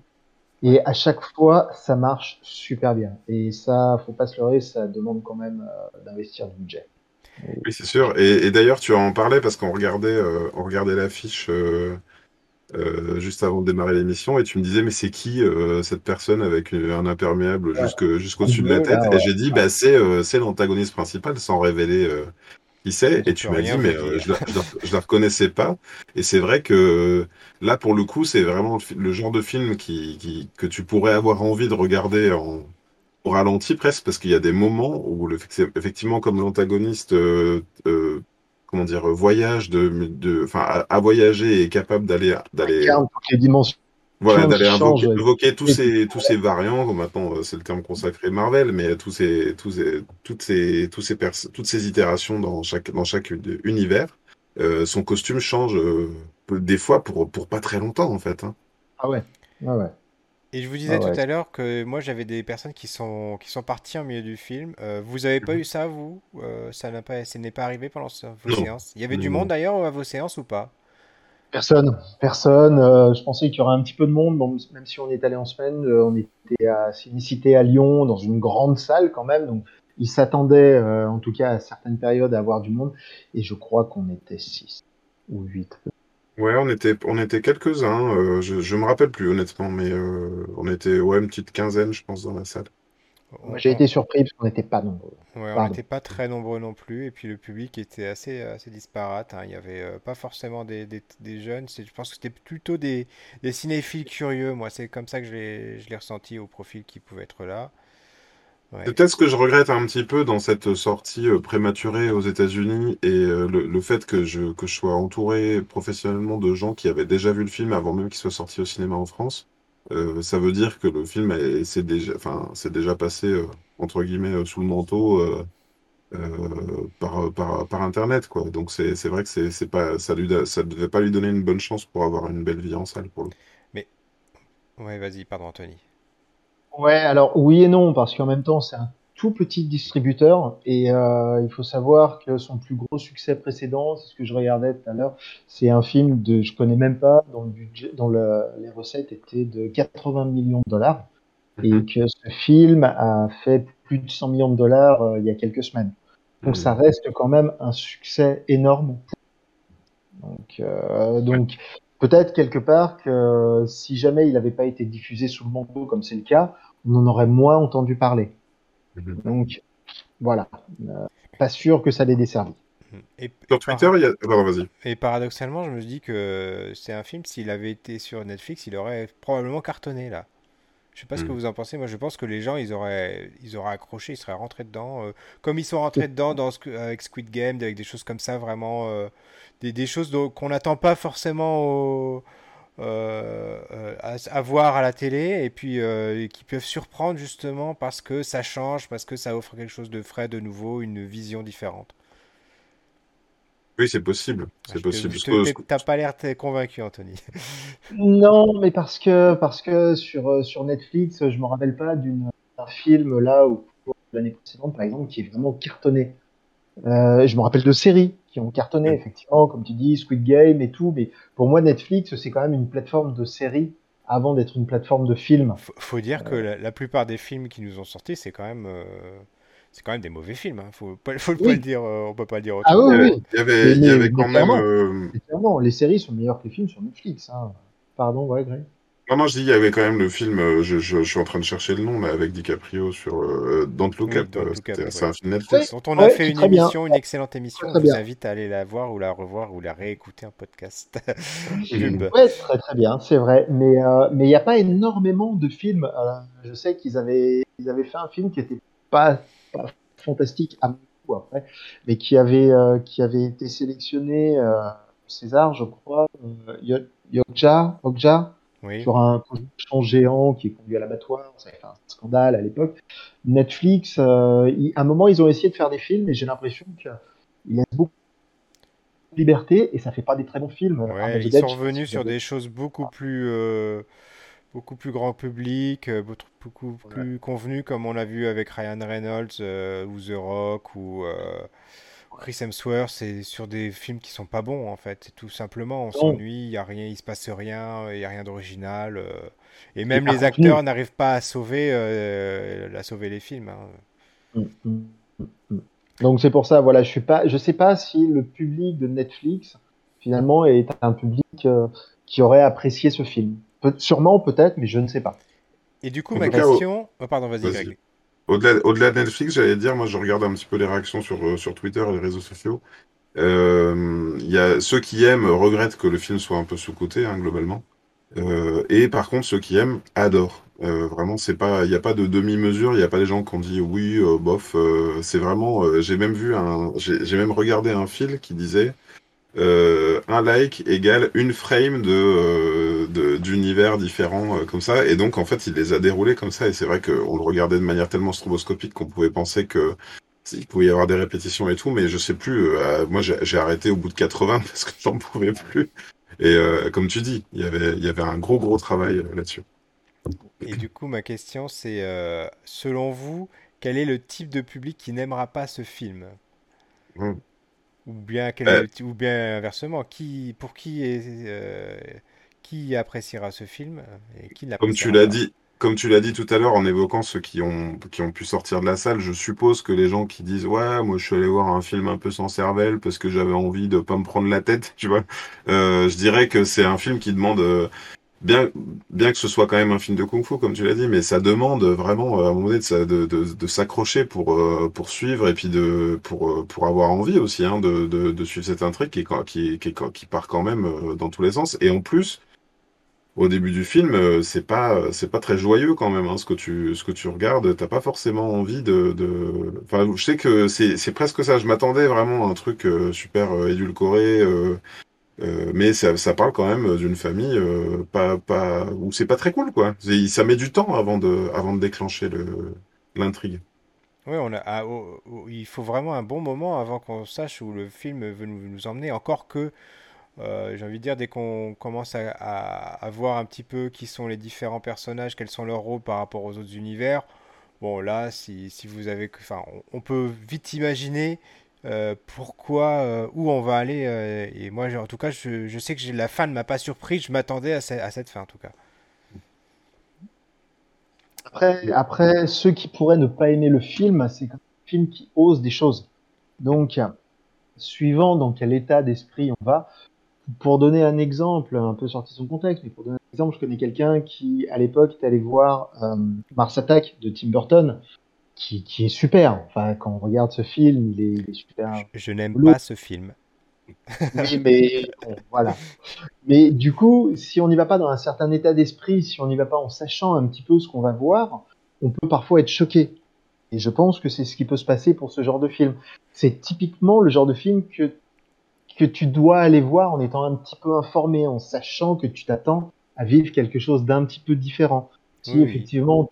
S3: Et à chaque fois, ça marche super bien. Et ça, faut pas se leurrer, ça demande quand même euh, d'investir du budget.
S2: Oui, c'est sûr. Et, et d'ailleurs, tu en parlais parce qu'on regardait, euh, on regardait l'affiche euh, juste avant de démarrer l'émission et tu me disais, mais c'est qui euh, cette personne avec une- un imperméable
S3: Ouais.
S2: jusqu'au-dessus de la tête? Et j'ai dit, bah, c'est euh, c'est l'antagoniste principal sans révéler qui c'est. Et tu m'as dit, mais je la, je la, je la reconnaissais pas. Et c'est vrai que là, pour le coup, c'est vraiment le, genre de film qui, qui, que tu pourrais avoir envie de regarder en au ralenti presque parce qu'il y a des moments où effectivement comme l'antagoniste comment dire voyage de de enfin à, à voyager et est capable d'aller d'aller
S3: toutes les dimensions
S2: voilà d'aller invoquer, invoquer tous ces tous ces variants maintenant euh, c'est le terme consacré Marvel mais tous ces tous ces toutes ces tous ces toutes ces itérations dans chaque dans chaque uni- univers euh, son costume change euh, des fois pour pour pas très longtemps en fait hein.
S3: Ah ouais. Ah ouais.
S1: Et je vous disais
S3: Ah ouais.
S1: tout à l'heure que moi j'avais des personnes qui sont qui sont parties en milieu du film. Euh, vous avez pas
S2: Mhm.
S1: eu ça vous? Euh, ça n'a pas, ça n'est pas arrivé pendant ce- vos
S2: non
S1: séances? Il y avait du monde d'ailleurs à vos séances ou pas?
S3: Personne, personne. euh, je pensais qu'il y aurait un petit peu de monde, bon, même si on est allé en semaine, euh, on était à Cinécité à Lyon, dans une grande salle quand même, donc ils s'attendaient, euh, en tout cas à certaines périodes, à avoir du monde, et je crois qu'on était 6 ou 8.
S2: Ouais, on était, on était quelques-uns. euh, je, je me rappelle plus honnêtement, mais euh, on était ouais une petite quinzaine, je pense, dans la salle.
S1: On,
S3: J'ai
S1: on-
S3: été surpris parce qu'on n'était pas nombreux.
S1: ouais, on
S3: Pardon.
S1: n'était pas très nombreux non plus. Et puis le public était assez, assez disparate. hein. Il y avait euh, pas forcément des, des, des jeunes. C'est- Je pense que c'était plutôt des, des cinéphiles curieux. Moi, c'est comme ça que je l'ai, je l'ai ressenti au profil qui pouvait être là.
S2: C'est peut-être ce que je regrette un petit peu dans cette sortie euh, prématurée aux États-Unis et euh, le, le fait que je, que je sois entouré professionnellement de gens qui avaient déjà vu le film avant même qu'il soit sorti au cinéma en France. Euh, ça veut dire que le film est, c'est déjà, enfin, déjà passé entre guillemets sous le manteau par, par, par Internet, quoi. Donc c'est, vrai que c'est, pas, ça lui, da- ça devait pas lui donner une bonne chance pour avoir une belle vie en salle pour le.
S1: Mais ouais, vas-y, pardon Anthony.
S3: Ouais, alors oui et non, parce qu'en même temps, c'est un tout petit distributeur et euh, il faut savoir que son plus gros succès précédent, c'est ce que je regardais tout à l'heure, c'est un film de, je connais même pas, dont le budget, dont le, les recettes étaient de 80 millions de dollars et
S2: Mhm.
S3: que ce film a fait plus de 100 millions de dollars euh, il y a quelques semaines. Donc ça
S2: Mhm.
S3: reste quand même un succès énorme. Donc, euh, donc peut-être quelque part que si jamais il n'avait pas été diffusé sous le manteau comme c'est le cas, on en aurait moins entendu parler.
S2: Mhm.
S3: Donc voilà, Euh, pas sûr que ça l'ait desservi.
S1: Et,
S2: Sur
S1: et
S2: Twitter,
S1: par-
S2: il y a. Pardon, vas-y.
S1: et paradoxalement, je me dis que c'est un film, s'il avait été sur Netflix, il aurait probablement cartonné là. Je sais pas ce que
S2: Mm.
S1: vous en pensez. Moi, je pense que les gens, ils auraient, ils auraient accroché, ils seraient rentrés dedans. euh, comme ils sont rentrés dedans dans, avec Squid Game, avec des choses comme ça, vraiment. euh, des, des choses qu'on n'attend pas forcément au- euh, à, à voir à la télé et puis qui peuvent surprendre justement parce que ça change, parce que ça offre quelque chose de frais, de nouveau, une vision différente.
S2: Oui, c'est possible.
S1: Ah,
S2: C'est
S1: te-
S2: possible.
S1: T'as pas l'air convaincu, Anthony.
S3: Non, mais parce que parce que sur euh, sur Netflix, je me rappelle pas d'une d'un film là ou l'année précédente par exemple qui est vraiment cartonné. Euh, je me rappelle de séries qui ont cartonné effectivement, comme tu dis, Squid Game et tout. Mais pour moi, Netflix c'est quand même une plateforme de séries avant d'être une plateforme de films.
S1: Faut, faut dire que la, la plupart des films qui nous ont sortis, c'est quand même, euh, c'est quand même des mauvais films. Hein. Faut pas, faut pas le dire, euh, on peut pas le dire
S3: Ah
S1: autrement.
S3: oui,
S2: Il y
S3: oui.
S2: avait, il y avait,
S3: Mais-
S2: il y avait
S3: mais
S2: quand même.
S3: clairement.
S2: euh,
S3: les séries sont meilleures que les films sur Netflix. Hein. Pardon, ouais, Greg.
S2: Non, non, je dis, il y avait quand même le film, euh, je, je, je suis en train de chercher le nom, mais avec DiCaprio sur euh, Don't Look Up. Euh, C'est
S1: ouais.
S2: un film Netflix.
S1: Dont on a
S3: Ouais,
S1: fait une
S3: bien.
S1: émission, une excellente émission.
S3: Très
S1: On
S3: bien.
S1: vous invite à aller la voir ou la revoir ou la réécouter en podcast. [LAUGHS] Pub.
S3: Ouais, très très bien, c'est vrai. Mais euh, mais il n'y a pas énormément de films. Euh, je sais qu'ils avaient ils avaient fait un film qui était pas, pas fantastique à mon après, mais qui avait euh, qui avait été sélectionné euh, César, je crois. Euh, Yo- Yokja, Okja,
S1: Oui.
S3: sur un cochon géant qui est conduit à l'abattoir. Ça avait fait un scandale à l'époque. Netflix, euh, il- à un moment, ils ont essayé de faire des films et j'ai l'impression qu'ils laissent beaucoup de liberté et ça fait pas des très bons films.
S1: Ouais, ils sont revenus sur des choses beaucoup plus, euh, beaucoup plus grand public, euh, beaucoup plus convenues, comme on l'a vu avec Ryan Reynolds euh, ou The Rock ou euh, Chris Hemsworth. C'est sur des films qui sont pas bons en fait. Tout simplement, on s'ennuie, il y a rien, il se passe rien, il y a rien d'original. euh, et même les acteurs n'arrivent pas à sauver, à sauver les films. hein.
S3: Mm, mm, mm, mm. Donc c'est pour ça, voilà, je suis pas, je sais pas si le public de Netflix finalement est un public qui aurait apprécié ce film. Peut- sûrement, peut-être, mais je ne sais pas.
S1: Et du coup,
S2: En
S1: ma question. Oh, pardon, vas-y. Greg.
S2: Au-delà, de Netflix, j'allais dire, moi je regarde un petit peu les réactions sur, euh, sur Twitter et les réseaux sociaux. Euh, Il y a ceux qui aiment regrettent que le film soit un peu sous-coté, hein, globalement. Euh, et par contre, ceux qui aiment adorent. Euh, vraiment, c'est pas, il n'y a pas de demi-mesure. Il n'y a pas des gens qui ont dit oui, euh, bof. euh, c'est vraiment. euh, j'ai même vu un, j'ai j'ai même regardé un fil qui disait euh, un like égale une frame de euh, d'univers différents euh, comme ça. Et donc, en fait, il les a déroulés comme ça. Et c'est vrai qu'on le regardait de manière tellement stroboscopique qu'on pouvait penser que il pouvait y avoir des répétitions et tout, mais je sais plus. moi, j'ai arrêté au bout de 80 [LAUGHS] parce que j'en pouvais plus. Et comme tu dis, il y avait, il y avait un gros, gros travail là-dessus.
S1: Et du coup, ma question, c'est selon vous, quel est le type de public qui n'aimera pas ce film?
S2: Mm.
S1: Ou bien, quel est
S2: Euh.
S1: ou bien inversement, qui, pour qui, est, euh, qui appréciera ce film et qui ne
S2: Comme tu l'as dit, comme tu l'as dit tout à l'heure en évoquant ceux qui ont, qui ont pu sortir de la salle, je suppose que les gens qui disent ouais, moi je suis allé voir un film un peu sans cervelle parce que j'avais envie de pas me prendre la tête, [LAUGHS] tu vois. Euh, je dirais que c'est un film qui demande euh, bien, bien que ce soit quand même un film de kung-fu comme tu l'as dit, mais ça demande vraiment à un moment donné de, sa- de, de, de s'accrocher pour euh, pour suivre et puis de pour euh, pour avoir envie aussi hein, de, de, suivre cette intrigue qui qui qui, qui part quand même euh, dans tous les sens et en plus au début du film, euh, c'est pas c'est pas très joyeux quand même hein, ce que tu ce que tu regardes. T'as pas forcément envie de, de... Enfin, je sais que c'est c'est presque ça. Je m'attendais vraiment à un truc super édulcoré, euh, euh, mais ça, parle quand même d'une famille euh, pas pas où c'est pas très cool quoi. Ça met du temps avant de avant de déclencher le l'intrigue.
S1: Oui, on a, ah, oh, oh, il faut vraiment un bon moment avant qu'on sache où le film veut nous, emmener. Encore que, euh, j'ai envie de dire, dès qu'on commence à, voir un petit peu qui sont les différents personnages, quels sont leurs rôles par rapport aux autres univers, bon là, si, si vous avez, on peut vite imaginer euh, pourquoi, euh, où on va aller. euh, et moi, en tout cas, je, je sais que la fin ne m'a pas surpris. Je m'attendais à, ce- à cette fin, en tout cas.
S3: Après, après, ceux qui pourraient ne pas aimer le film, c'est un film qui ose des choses. Donc, suivant dans quel état d'esprit on va, pour donner un exemple, un peu sorti son contexte, mais pour donner un exemple, je connais quelqu'un qui, à l'époque, est allé voir Mars Attack de Tim Burton, qui, qui, est super. Enfin, quand on regarde ce film, il est, il est super.
S1: Je, je n'aime pas ce film.
S3: Oui, mais bon, voilà. Mais du coup, si on n'y va pas dans un certain état d'esprit, si on n'y va pas en sachant un petit peu ce qu'on va voir, on peut parfois être choqué. Et je pense que c'est ce qui peut se passer pour ce genre de film. C'est typiquement le genre de film que que tu dois aller voir en étant un petit peu informé, en sachant que tu t'attends à vivre quelque chose d'un petit peu différent. Si
S1: Oui.
S3: effectivement.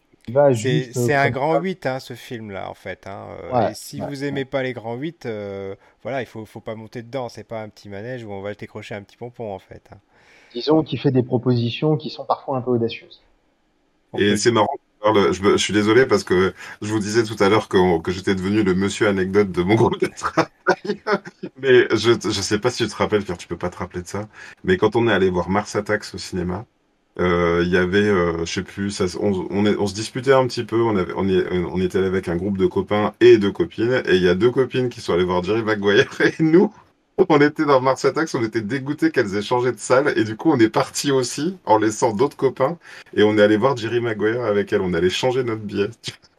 S1: C'est
S3: euh,
S1: un
S3: comme
S1: grand
S3: ça,
S1: 8, hein, ce film-là, en fait. hein. Euh,
S3: Ouais,
S1: et si
S3: ouais,
S1: vous aimez pas les grands 8, euh, voilà, il faut, faut pas monter dedans. C'est pas un petit manège où on va décrocher un petit pompon, en fait. hein.
S3: disons qu'il fait des propositions qui sont parfois un peu audacieuses.
S2: Et c'est marrant. alors, Je, je suis désolé parce que je vous disais tout à l'heure que, que j'étais devenu le monsieur anecdote de mon [LAUGHS] groupe de travail. Mais je je sais pas si tu te rappelles, car tu peux pas te rappeler de ça. Mais quand on est allé voir Mars Attacks au cinéma, euh, il y avait, euh, je sais plus, on, se disputait un petit peu. On avait, on était avec un groupe de copains et de copines, et il y a deux copines qui sont allées voir Jerry Maguire [LAUGHS] et nous. On était dans Mars Attacks, on était dégoûtés qu'elles aient changé de salle, et du coup on est parti aussi en laissant d'autres copains, et on est allé voir Jerry Maguire avec elle. On allait changer notre billet.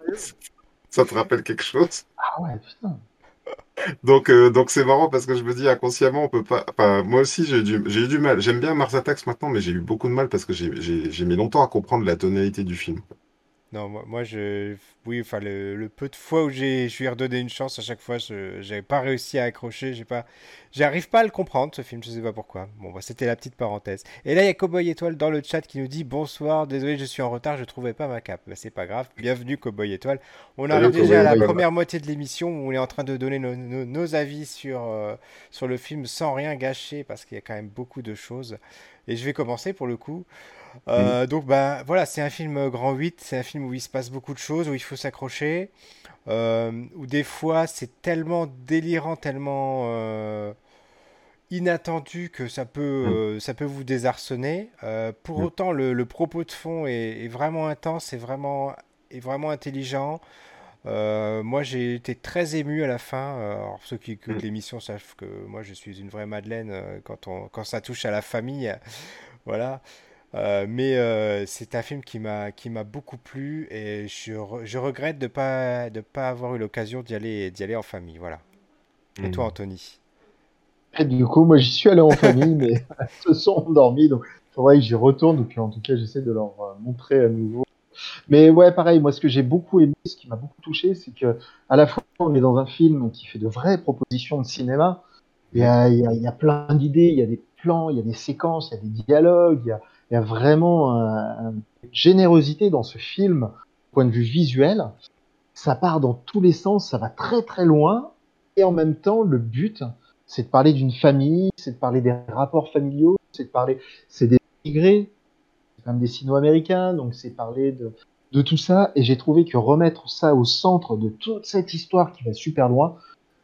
S2: [LAUGHS] Ça te rappelle quelque chose?
S3: Ah ouais, putain. [LAUGHS]
S2: Donc, euh, donc c'est marrant parce que je me dis inconsciemment, on peut pas. Enfin, moi aussi, j'ai eu du, mal. J'aime bien Mars Attacks maintenant, mais j'ai eu beaucoup de mal parce que j'ai, j'ai mis longtemps à comprendre la tonalité du film.
S1: Non, moi, moi, je. Oui, enfin, le, le peu de fois où j'ai, je lui ai redonné une chance, à chaque fois, je n'avais pas réussi à accrocher. J'ai pas, j'arrive pas à le comprendre, ce film, je sais pas pourquoi. Bon, bah, c'était la petite parenthèse. Et là, il y a Cowboy Étoile dans le chat qui nous dit Bonsoir, désolé, je suis en retard, je trouvais pas ma cape. Bah, c'est pas grave, bienvenue, Cowboy Étoile. On
S2: Salut,
S1: arrive déjà à la
S2: Étoile.
S1: première moitié de l'émission où on est en train de donner nos, nos- nos avis sur, euh, sur le film sans rien gâcher, parce qu'il y a quand même beaucoup de choses. Et je vais commencer pour le coup. Euh, donc bah voilà, c'est un film grand 8, c'est un film où il se passe beaucoup de choses, où il faut s'accrocher, euh, où des fois c'est tellement délirant, tellement euh, inattendu que ça peut, euh, ça peut vous désarçonner. Pour
S2: Mm.
S1: autant, le, le propos de fond est, est vraiment intense, est vraiment, est vraiment intelligent. Euh, moi, j'ai été très ému à la fin. Alors, ceux qui écoutent
S2: Mm.
S1: l'émission savent que moi, je suis une vraie Madeleine euh, quand on, quand ça touche à la famille. [LAUGHS] Voilà. Euh, mais euh, c'est un film qui m'a qui m'a beaucoup plu et je, re- je regrette de pas de pas avoir eu l'occasion d'y aller d'y aller en famille. Voilà. Et toi, Anthony?
S3: Et du coup, moi, j'y suis allé en famille, mais [LAUGHS] [LAUGHS] elles se sont endormies, donc il faudrait que j'y retourne. Donc, en tout cas, j'essaie de leur euh, montrer à nouveau. Mais ouais, pareil, moi, ce que j'ai beaucoup aimé, ce qui m'a beaucoup touché, c'est que à la fois, on est dans un film qui fait de vraies propositions de cinéma. Il y a, il y a, il y a plein d'idées, il y a des plans, il y a des séquences, il y a des dialogues, il y a, il y a vraiment un- une générosité dans ce film, point de vue visuel. Ça part dans tous les sens, ça va très très loin, et en même temps, le but, c'est de parler d'une famille, c'est de parler des rapports familiaux, c'est de parler, c'est des immigrés, c'est quand même des sino-américains, donc c'est parler de, de tout ça, et j'ai trouvé que remettre ça au centre de toute cette histoire qui va super loin,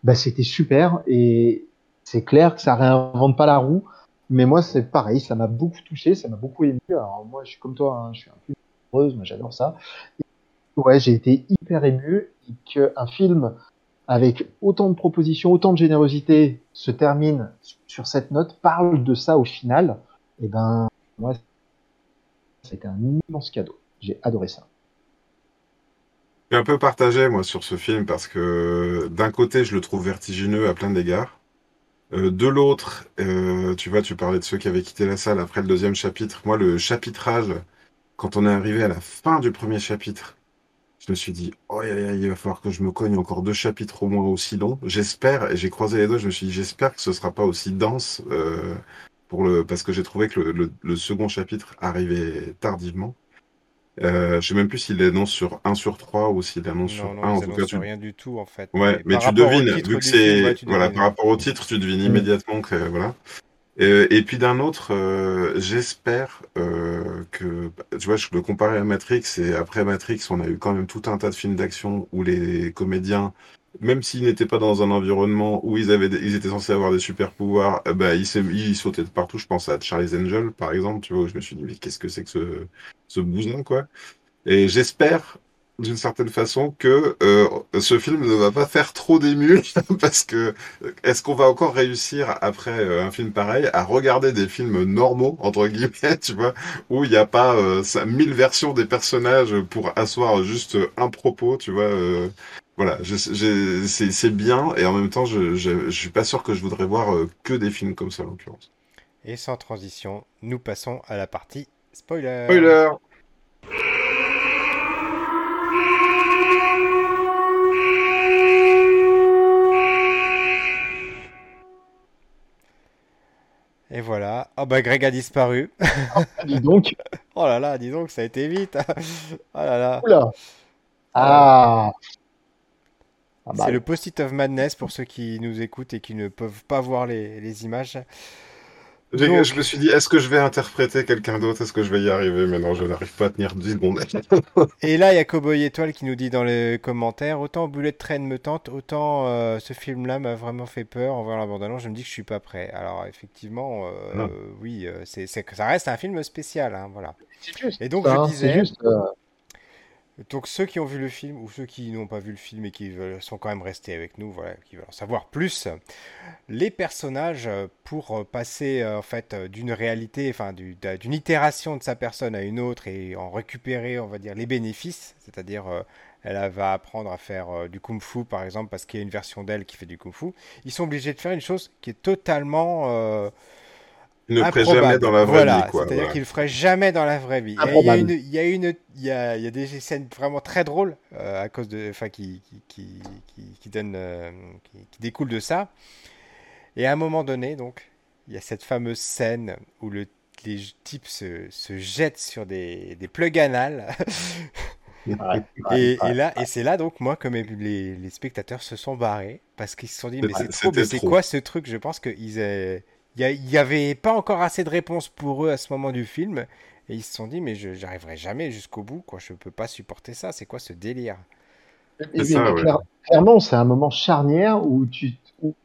S3: bah c'était super, et c'est clair que ça réinvente pas la roue, mais moi c'est pareil, ça m'a beaucoup touché, ça m'a beaucoup ému, alors moi je suis comme toi, hein, je suis un peu heureuse, moi j'adore ça, et ouais j'ai été hyper ému, et qu'un film avec autant de propositions, autant de générosité, se termine sur cette note, parle de ça au final, et ben, moi, c'était un immense cadeau. J'ai adoré ça.
S2: Je suis un peu partagé, moi, sur ce film, parce que d'un côté, je le trouve vertigineux à plein d'égards. Euh, de l'autre, euh, tu vois, tu parlais de ceux qui avaient quitté la salle après le deuxième chapitre. Moi, le chapitrage, quand on est arrivé à la fin du premier chapitre, je me suis dit, oh, il va falloir que je me cogne encore deux chapitres au moins aussi longs. J'espère, et j'ai croisé les doigts, je me suis dit, j'espère que ce sera pas aussi dense, euh, pour le, parce que j'ai trouvé que le, le- le second chapitre arrivait tardivement. Euh, je sais même plus s'il l'annonce sur 1 sur 3 ou s'il l'annonce sur
S1: Non,
S2: 1.
S1: non,
S2: En tout cas, tu,
S1: rien du tout en fait.
S2: Ouais, mais tu devines,
S1: titre
S2: vu que c'est
S1: ouais,
S2: voilà, par rapport au titre, tu devines
S3: Mm.
S2: immédiatement que voilà. Euh, et puis d'un autre, euh, j'espère euh, que tu vois, je le comparais à Matrix et après Matrix, on a eu quand même tout un tas de films d'action où les comédiens, même s'ils n'étaient pas dans un environnement où ils avaient, des- ils étaient censés avoir des super pouvoirs, euh, bah ils sautaient de partout. Je pense à Charlie's Angel, par exemple, tu vois, où je me suis dit mais qu'est-ce que c'est que ce ce bousin quoi. Et j'espère d'une certaine façon que euh, ce film ne va pas faire trop d'émules [LAUGHS] parce que est-ce qu'on va encore réussir après euh, un film pareil à regarder des films normaux entre guillemets, [LAUGHS] tu vois, où il n'y a pas euh, ça- mille versions des personnages pour asseoir juste un propos, tu vois. euh, voilà, c'est bien et en même temps, je, je, je suis pas sûr que je voudrais voir euh, que des films comme ça en l'occurrence.
S1: Et sans transition, nous passons à la partie spoiler.
S2: Spoiler!
S1: Et voilà. Oh bah Greg a disparu.
S3: Dis donc, [LAUGHS]
S1: Oh là là, dis donc, ça a été vite. [LAUGHS] Oh là là.
S3: oula. Ah, ah bah,
S1: C'est le post-it of madness pour ceux qui nous écoutent et qui ne peuvent pas voir les, les images. Donc-
S2: Je me suis dit, est-ce que je vais interpréter quelqu'un d'autre? Est-ce que je vais y arriver? Mais non, je n'arrive pas à tenir 10 secondes. [LAUGHS]
S1: Et là, il y a Cowboy Étoile qui nous dit dans les commentaires, autant Bullet Train me tente, autant euh, ce film-là m'a vraiment fait peur en voyant la bande-annonce, je me dis que je suis pas prêt. Alors effectivement, euh, euh, oui, euh, c'est, ça reste un film spécial, hein, voilà.
S3: c'est juste.
S1: Et donc
S3: ça,
S1: je
S3: hein,
S1: disais,
S3: c'est juste.
S1: Donc ceux qui ont vu le film ou ceux qui n'ont pas vu le film et qui veulent- sont quand même restés avec nous, voilà, qui veulent en savoir plus, les personnages euh, pour euh, passer euh, en fait d'une réalité, enfin d'une itération de sa personne à une autre et en récupérer, on va dire, les bénéfices, c'est-à-dire elle va apprendre à faire du kung-fu par exemple parce qu'il y a une version d'elle qui fait du kung-fu, ils sont obligés de faire une chose qui est totalement
S2: Il ne ferait jamais dans la vraie
S1: voilà,
S2: vie,
S1: c'est-à-dire
S2: Voilà.
S1: qu'il le ferait jamais dans la vraie vie. Il y a une, il y a une, il y a, il y a des scènes vraiment très drôles euh, à cause de, enfin, qui, qui, qui, qui, qui donnent, euh, qui, qui découlent de ça. Et à un moment donné, donc, il y a cette fameuse scène où le, les types se, se jettent sur des, des plugs anal.
S3: ouais, [LAUGHS] ouais,
S1: Et,
S3: ouais.
S1: et là, et c'est là donc moi que mes- les, les spectateurs se sont barrés parce qu'ils se sont dit mais c'est trop, mais c'est quoi ce truc? Je pense qu'ils aient- il y, a- il y avait pas encore assez de réponses pour eux à ce moment du film et ils se sont dit mais je j'arriverai jamais jusqu'au bout quoi, je peux pas supporter ça, c'est quoi ce délire?
S3: Mais-
S2: ça,
S3: mais
S2: ouais.
S3: clair- clairement, c'est un moment charnière où tu, où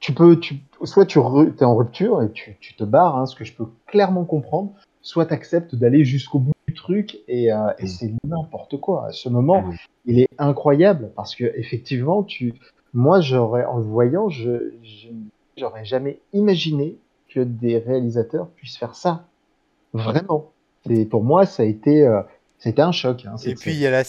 S3: tu peux, tu, soit tu es en rupture et tu, tu te barres, hein, ce que je peux clairement comprendre, soit tu acceptes d'aller jusqu'au bout du truc et, euh, et
S2: Mm.
S3: c'est n'importe quoi. À ce moment,
S2: Mm.
S3: il est incroyable parce que effectivement, tu, moi, j'aurais, en le voyant, je, je- j'aurais jamais imaginé que des réalisateurs puissent faire ça. Vraiment. Et pour moi, ça a été, euh, c'était un choc. Hein,
S1: Et puis il y a la,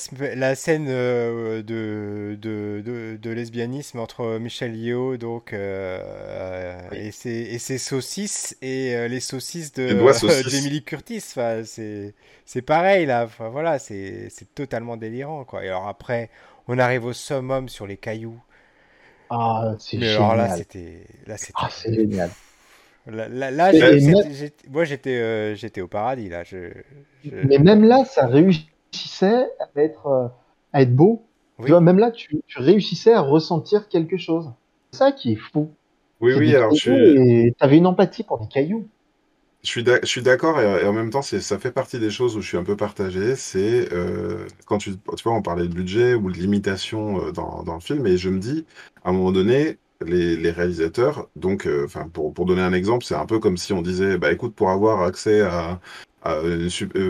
S1: scène euh, de, de, de, de lesbianisme entre Michel Yeo donc euh, euh,
S3: Oui.
S1: et, ses, et ses saucisses et euh, les [LAUGHS] saucisses d'Emily Curtis. Enfin, c'est c'est pareil là. Enfin, voilà, c'est c'est totalement délirant quoi. Et alors après, on arrive au summum sur les cailloux.
S3: Ah, c'est
S1: Mais alors là,
S3: génial.
S1: c'était là c'était
S3: Ah, c'est génial.
S1: là, là,
S3: même-
S1: j'étais- moi j'étais euh, j'étais au paradis là. Je, je-
S3: Mais même là, ça réussissait à être, euh, à être beau.
S1: Oui.
S3: Tu vois, même là, tu, tu réussissais à ressentir quelque chose. C'est ça qui est fou.
S2: Oui,
S3: C'est
S2: oui, alors je
S3: Et t'avais une empathie pour des cailloux.
S2: Je suis d'accord et, en même temps, ça fait partie des choses où je suis un peu partagé. C'est euh, quand tu, tu vois, on parlait de budget ou de limitation euh, dans, dans le film, et je me dis, à un moment donné, les, réalisateurs, donc, euh, pour, donner un exemple, c'est un peu comme si on disait, bah écoute, pour avoir accès à, euh,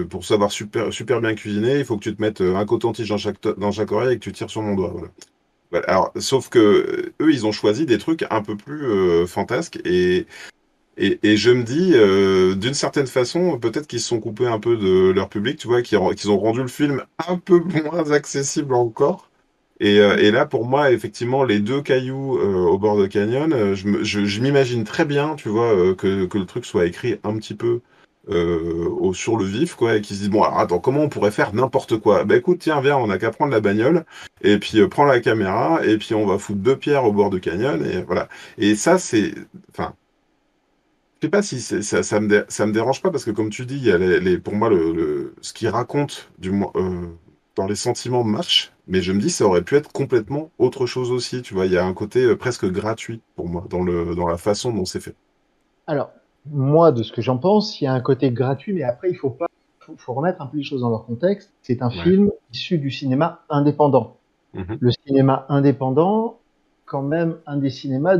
S2: pour savoir super, bien cuisiner, il faut que tu te mettes euh, un coton-tige dans chaque, dans chaque oreille et que tu tires sur mon doigt. Voilà. Alors, sauf que eux, ils ont choisi des trucs un peu plus fantasques et, et, et je me dis, euh, d'une certaine façon, peut-être qu'ils se sont coupés un peu de leur public, tu vois, qu'ils qu'ils ont rendu le film un peu [LAUGHS] moins accessible encore. Et, euh, et là, pour moi, effectivement, les deux cailloux euh, au bord de canyon, euh, je m'imagine très bien, tu vois, euh, que, que le truc soit écrit un petit peu euh, au, sur le vif, quoi, et qu'ils se disent, bon, alors attends, comment on pourrait faire n'importe quoi? Bah écoute, tiens, viens, on n'a qu'à prendre la bagnole, et puis prends la caméra, et puis on va foutre deux pierres au bord de canyon, et voilà. Et ça, c'est, enfin, sais pas si ça, ça me dé- ça me dérange pas parce que comme tu dis, il y a les, les- pour moi le, le- ce qu'il raconte du moins euh, dans les sentiments marche, mais je me dis ça aurait pu être complètement autre chose aussi. Tu vois, il y a un côté euh, presque gratuit pour moi dans le dans la façon dont c'est fait.
S3: Alors, moi, de ce que j'en pense, il y a un côté gratuit, mais après, il faut pas, faut, faut remettre un peu les choses dans leur contexte. C'est un
S2: Ouais.
S3: film issu du cinéma indépendant.
S2: Mhm.
S3: Le cinéma indépendant, quand même, un des cinémas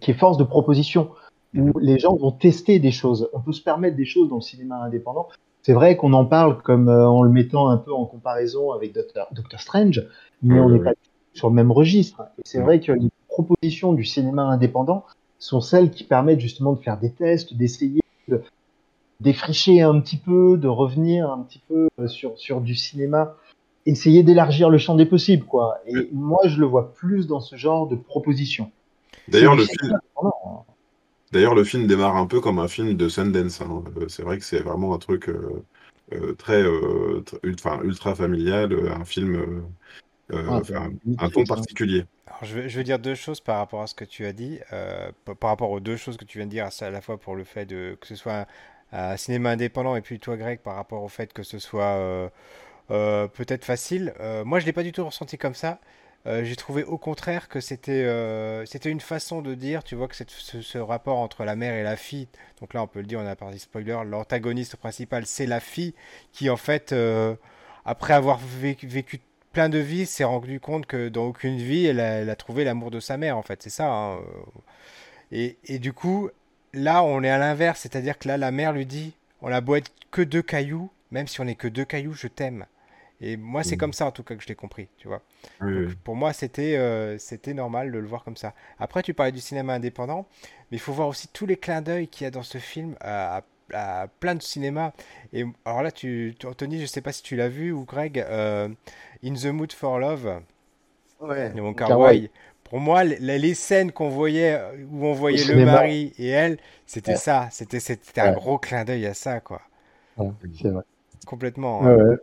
S3: qui est force de proposition, où les gens vont tester des choses. On peut se permettre des choses dans le cinéma indépendant. c'est vrai qu'on en parle comme en le mettant un peu en comparaison avec Doctor, Doctor Strange, mais on n'est pas sur le même registre. Et c'est vrai que les propositions du cinéma indépendant sont celles qui permettent justement de faire des tests, d'essayer de défricher un petit peu, de revenir un petit peu sur, sur du cinéma essayer d'élargir le champ des possibles, quoi. Et moi, je le vois plus dans ce genre de proposition.
S2: D'ailleurs, le film. D'ailleurs, le film démarre un peu comme un film de Sundance. Hein. Euh, c'est vrai que c'est vraiment un truc euh, euh, très, ultra familial, un film, ah, un, ton particulier.
S1: Alors, je, veux, je, veux, dire deux choses par rapport à ce que tu as dit, par rapport aux deux choses que tu viens de dire, à la fois pour le fait de, que ce soit un cinéma indépendant et puis toi, Greg, par rapport au fait que ce soit euh, peut-être facile. Euh, moi, je l'ai pas du tout ressenti comme ça. Euh, j'ai trouvé au contraire que c'était c'était une façon de dire, tu vois, que ce, rapport entre la mère et la fille, donc là on peut le dire, on a parlé spoiler, l'antagoniste principal c'est la fille qui en fait, après avoir vécu, plein de vies, s'est rendu compte que dans aucune vie elle a, trouvé l'amour de sa mère en fait, c'est ça. Hein, et, et, du coup, là on est à l'inverse, c'est-à-dire que là la mère lui dit, on a beau être que deux cailloux, même si on n'est que deux cailloux, je t'aime. Et moi, c'est mmh. comme ça en tout cas que je l'ai compris, tu vois. Pour moi, c'était euh, c'était normal de le voir comme ça. Après, tu parlais du cinéma indépendant, mais il faut voir aussi tous les clins d'œil qu'il y a dans ce film à, plein de cinéma. Et alors là, tu, Anthony, je sais pas si tu l'as vu ou Greg, euh, In the Mood for Love.
S3: Ouais.
S1: Mon Pour moi, les, scènes qu'on voyait où on voyait le mari et elle, c'était ça. C'était c'était un gros clin d'œil à ça, quoi.
S3: c'est vrai.
S1: Complètement.
S3: Hein.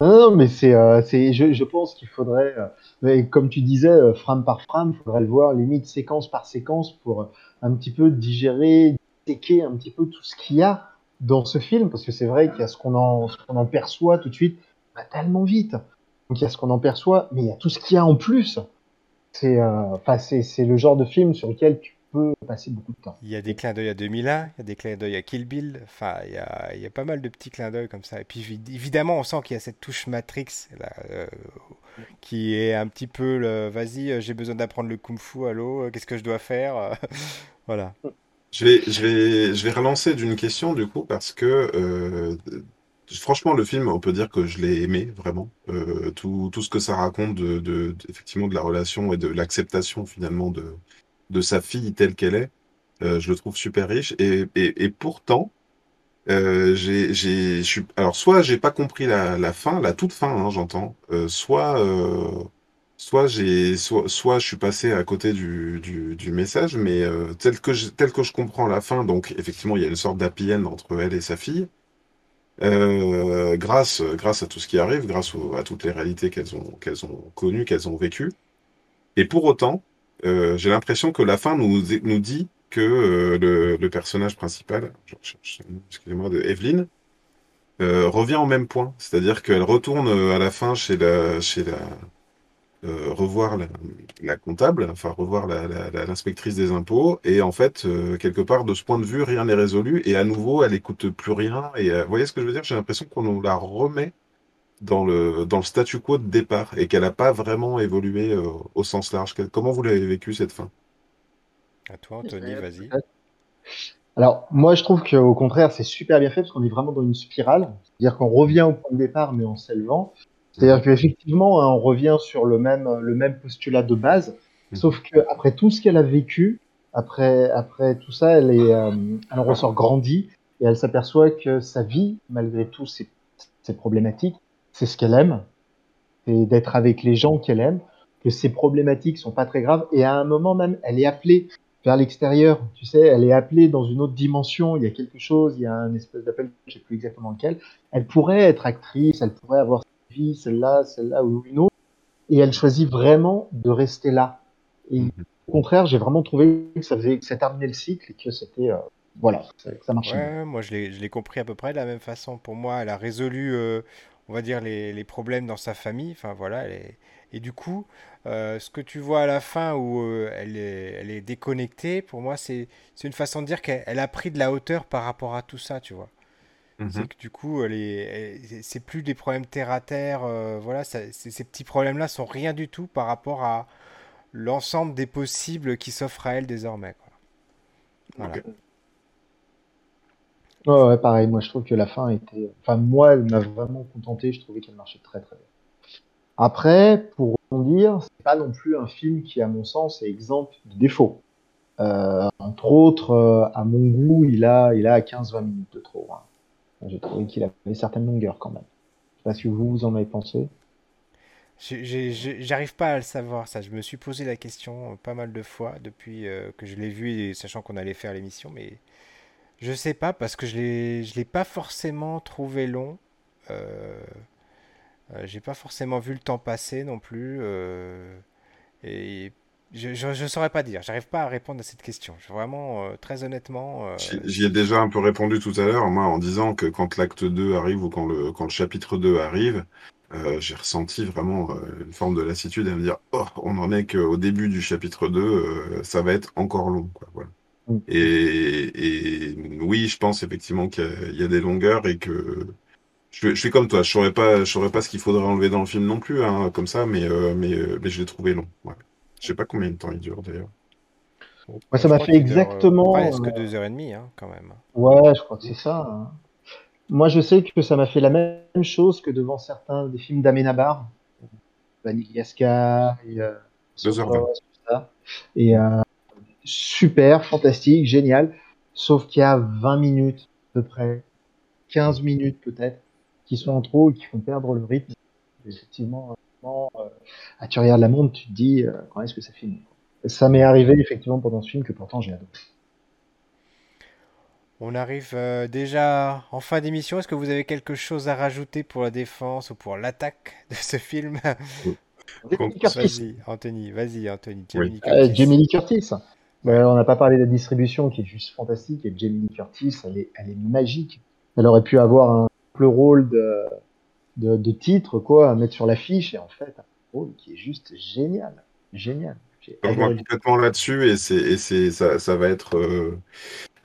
S3: Non, mais c'est, euh, c'est, je, je pense qu'il faudrait, euh, mais comme tu disais, euh, frame par frame, il faudrait le voir limite séquence par séquence pour un petit peu digérer, disséquer un petit peu tout ce qu'il y a dans ce film, parce que c'est vrai qu'il y a ce qu'on en, ce qu'on en perçoit tout de suite, va tellement vite. Donc il y a ce qu'on en perçoit, mais il y a tout ce qu'il y a en plus. C'est, c'est, c'est le genre de film sur lequel tu passer beaucoup de temps.
S1: Il y a des clins d'œil à 2001, il y a des clins d'œil à Kill Bill, enfin, il y a, il y a pas mal de petits clins d'œil comme ça. Et puis évidemment, on sent qu'il y a cette touche Matrix là, euh, qui est un petit peu le vas-y, euh, j'ai besoin d'apprendre le kung fu, allô, euh, qu'est-ce que je dois faire [LAUGHS] Voilà.
S2: Je vais, je, vais, je vais relancer d'une question du coup parce que franchement le film on peut dire que je l'ai aimé vraiment tout, tout, ce que ça raconte de, de, effectivement de la relation et de l'acceptation finalement de, de sa fille telle qu'elle est, euh, je le trouve super riche. Et, et, pourtant, euh, j'ai, alors soit j'ai pas compris la, fin, la toute fin, hein, j'entends, euh, soit, euh, soit j'ai, soit, soit je suis passé à côté du, du, message, mais tel que je, tel que je comprends la fin, donc effectivement il y a une sorte d'happy end entre elle et sa fille. Grâce, grâce à tout ce qui arrive, grâce à toutes les réalités qu'elles ont, qu'elles ont connues, qu'elles ont vécues. Et pour autant, euh, j'ai l'impression que la fin nous, nous dit que euh, le, personnage principal, excusez-moi, de Evelyn, euh, revient au même point. C'est-à-dire qu'elle retourne à la fin chez la, chez la, revoir la, la, comptable, enfin revoir l'inspectrice des impôts, et en fait, quelque part, de ce point de vue, rien n'est résolu, et à nouveau, elle écoute plus rien, et vous voyez ce que je veux dire? J'ai l'impression qu'on nous la remet dans le, dans le statu quo de départ et qu'elle n'a pas vraiment évolué euh, au sens large. Comment vous l'avez vécu cette fin?
S1: À toi, Anthony, vas-y.
S3: Alors, moi, je trouve qu'au contraire, c'est super bien fait parce qu'on est vraiment dans une spirale. C'est-à-dire qu'on revient au point de départ, mais en s'élevant. C'est-à-dire qu'effectivement, hein, on revient sur le même, le même postulat de base, mmh. sauf qu'après tout ce qu'elle a vécu, après, après tout ça, elle, est, euh, elle ressort grandie et elle s'aperçoit que sa vie, malgré tout ses, ses problématiques, c'est ce qu'elle aime, c'est d'être avec les gens qu'elle aime, que ses problématiques sont pas très graves, et à un moment même, elle est appelée vers l'extérieur, tu sais, elle est appelée dans une autre dimension, il y a quelque chose, il y a un espèce d'appel, je sais plus exactement lequel, elle pourrait être actrice, elle pourrait avoir sa vie, celle-là, celle-là ou une autre, et elle choisit vraiment de rester là. Et mhm. au contraire, j'ai vraiment trouvé que ça faisait, que ça terminait le cycle et que c'était, euh, voilà, ça marchait.
S1: Ouais, moi je l'ai compris à peu près de la même façon. Pour moi, elle a résolu euh, on va dire, les, les, problèmes dans sa famille. Enfin, voilà. Et du coup, euh, ce que tu vois à la fin où euh, elle, est, elle est déconnectée, pour moi, c'est une façon de dire qu'elle a pris de la hauteur par rapport à tout ça, tu vois. Mhm. C'est que du coup, c'est plus des problèmes terre à terre. Euh, voilà, ces petits problèmes-là sont rien du tout par rapport à l'ensemble des possibles qui s'offrent à elle désormais. Quoi. Voilà.
S3: Ouais, ouais, pareil. Moi, je trouve que la fin était. Enfin, moi, elle m'a vraiment contenté. Je trouvais qu'elle marchait très, très bien. Après, pour rebondir, c'est pas non plus un film qui, à mon sens, est exempt de défauts. Euh, entre autres, euh, à mon goût, il a, il a 15-20 minutes de trop. Hein. J'ai trouvé qu'il avait certaines longueurs quand même. Je sais pas si vous, vous en avez pensé.
S1: J'arrive pas à le savoir, ça. Je me suis posé la question euh, pas mal de fois depuis que je l'ai vu sachant qu'on allait faire l'émission, mais je sais pas parce que je l'ai, l'ai pas forcément trouvé long. Euh, euh, j'ai pas forcément vu le temps passer non plus. euh, et je, je, je saurais pas dire. J'arrive pas à répondre à cette question. Vraiment, euh, très honnêtement,
S2: J'y ai déjà un peu répondu tout à l'heure, moi, en disant que quand l'acte 2 arrive ou quand le, quand le chapitre 2 arrive, j'ai ressenti vraiment une forme de lassitude à me dire, oh, on en est qu'au début du chapitre 2, euh, ça va être encore long, quoi, voilà.
S3: Mm.
S2: Et, et oui, je pense effectivement qu'il y a, il y a des longueurs et que je, je suis comme toi, je saurais pas, je saurais pas ce qu'il faudrait enlever dans le film non plus, hein, comme ça, mais, euh, mais, euh, mais je l'ai trouvé long, ouais. Je sais pas combien de temps il dure d'ailleurs.
S3: Moi, ça m'a fait
S1: euh,
S3: exactement.
S1: presque
S3: euh,
S1: deux heures et demie, hein, quand même.
S3: Ouais, je crois que c'est ça. hein. Moi, je sais que ça m'a fait la même chose que devant certains des films d'Amenabar, euh,
S2: vingt.
S3: Sopranos, tout ça. Et euh, super, fantastique, génial. Sauf qu'il y a 20 minutes, à peu près, 15 minutes peut-être, qui sont en trop et qui font perdre le rythme. Effectivement, vraiment, euh, ah, tu regardes la montre, tu te dis, euh, quand est-ce que ça finit? Ça m'est arrivé effectivement pendant ce film que pourtant j'ai adoré.
S1: On arrive euh, déjà en fin d'émission. Est-ce que vous avez quelque chose à rajouter pour la défense ou pour l'attaque de ce film? Vas-y, Anthony, vas-y, Anthony,
S2: Oui.
S1: Jamie
S3: Euh,
S1: Curtis.
S3: Jamie Lee Curtis. On n'a pas parlé de la distribution qui est juste fantastique et Jamie Lee Curtis, elle est, elle est magique. Elle aurait pu avoir un simple rôle de, de, de titre, quoi, à mettre sur l'affiche et en fait, un rôle qui est juste génial. Génial. Adoré.
S2: complètement là-dessus et c'est ça, ça va être euh,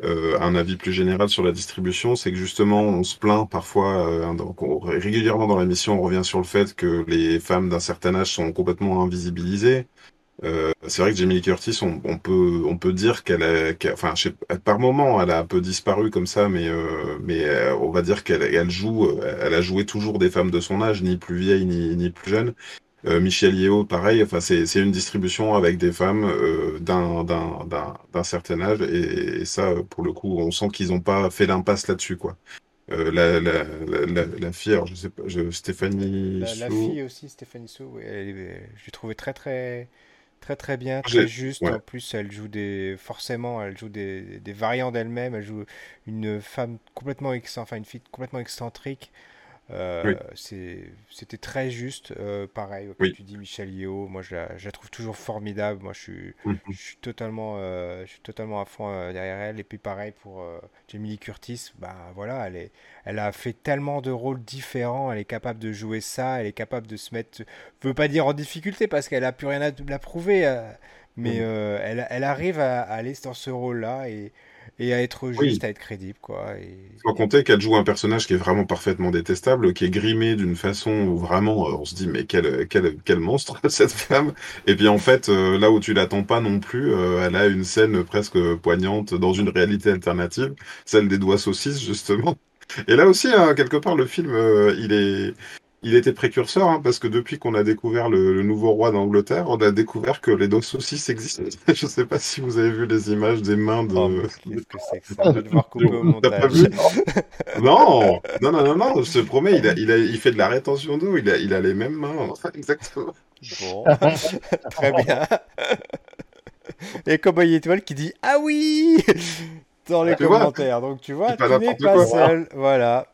S2: euh, un avis plus général sur la distribution, c'est que justement on se plaint parfois euh, donc, on- régulièrement dans l'émission on revient sur le fait que les femmes d'un certain âge sont complètement invisibilisées. Euh, c'est vrai que Jamie Lee Curtis, on, on peut on peut dire qu'elle a qu'elle- enfin je sais par moment elle a un peu disparu comme ça, mais euh, mais euh, on va dire qu'elle elle joue euh, elle a joué toujours des femmes de son âge, ni plus vieilles ni ni plus jeunes. Euh, Michel Yeo, pareil, enfin c'est c'est une distribution avec des femmes euh, d'un d'un d'un d'un certain âge et, et ça pour le coup on sent qu'ils ont pas fait l'impasse là-dessus quoi. Euh, la, la, la, la, fille, alors je sais pas, je, Stéphanie
S1: La, la
S2: Sou,
S1: fille aussi, Stéphanie Sou, elle est- je l'ai trouvée très très très très bien, très juste.
S2: ouais,
S1: En plus, elle joue des forcément, elle joue des, des variants d'elle-même. Elle joue une femme complètement ex, enfin une fille complètement excentrique. Euh,
S2: oui,
S1: c'était très juste. Euh, pareil, comme
S2: oui.
S1: tu dis, Michel Yeo, moi je la, je la trouve toujours formidable. Moi, je suis
S2: Mhm.
S1: je suis totalement, euh, je suis totalement à fond derrière elle. Et puis pareil pour Jamie Lee Curtis, bah voilà, elle est, elle a fait tellement de rôles différents. Elle est capable de jouer ça. Elle est capable de se mettre, je veux pas dire en difficulté parce qu'elle a plus rien à, à prouver, mais
S2: Mhm.
S1: elle, elle arrive à, à aller dans ce rôle-là et, et à être juste,
S2: Oui.
S1: à être crédible, quoi. Et,
S2: Sans compter qu'elle joue un personnage qui est vraiment parfaitement détestable, qui est grimé d'une façon où vraiment euh, on se dit mais quel, quel, quel monstre [LAUGHS] cette femme. Et puis en fait, euh, là où tu l'attends pas non plus, euh, elle a une scène presque poignante dans une réalité alternative, celle des doigts saucisses [LAUGHS] justement. Et là aussi, hein, quelque part, le film, euh, il est, il était précurseur, hein, parce que depuis qu'on a découvert le, le nouveau roi d'Angleterre, on a découvert que les doigts saucisses existent. [LAUGHS] Je sais pas si vous avez vu les images des mains
S1: Oh,
S2: de,
S1: mais qu'est-ce que c'est que ça? [LAUGHS] Je vais devoir couper au
S2: de- T'as pas
S1: montage.
S2: vu? [LAUGHS] Non, non, non, non, non, je te promets, il a, il a, il fait de la rétention d'eau, il a, il a les mêmes mains, exactement.
S1: Bon, très bien. Et Cowboy Étoile qui dit Ah oui dans les
S2: Tu vois,
S1: commentaires. Donc tu vois, tu n'es pas
S2: quoi.
S1: seul. Voilà.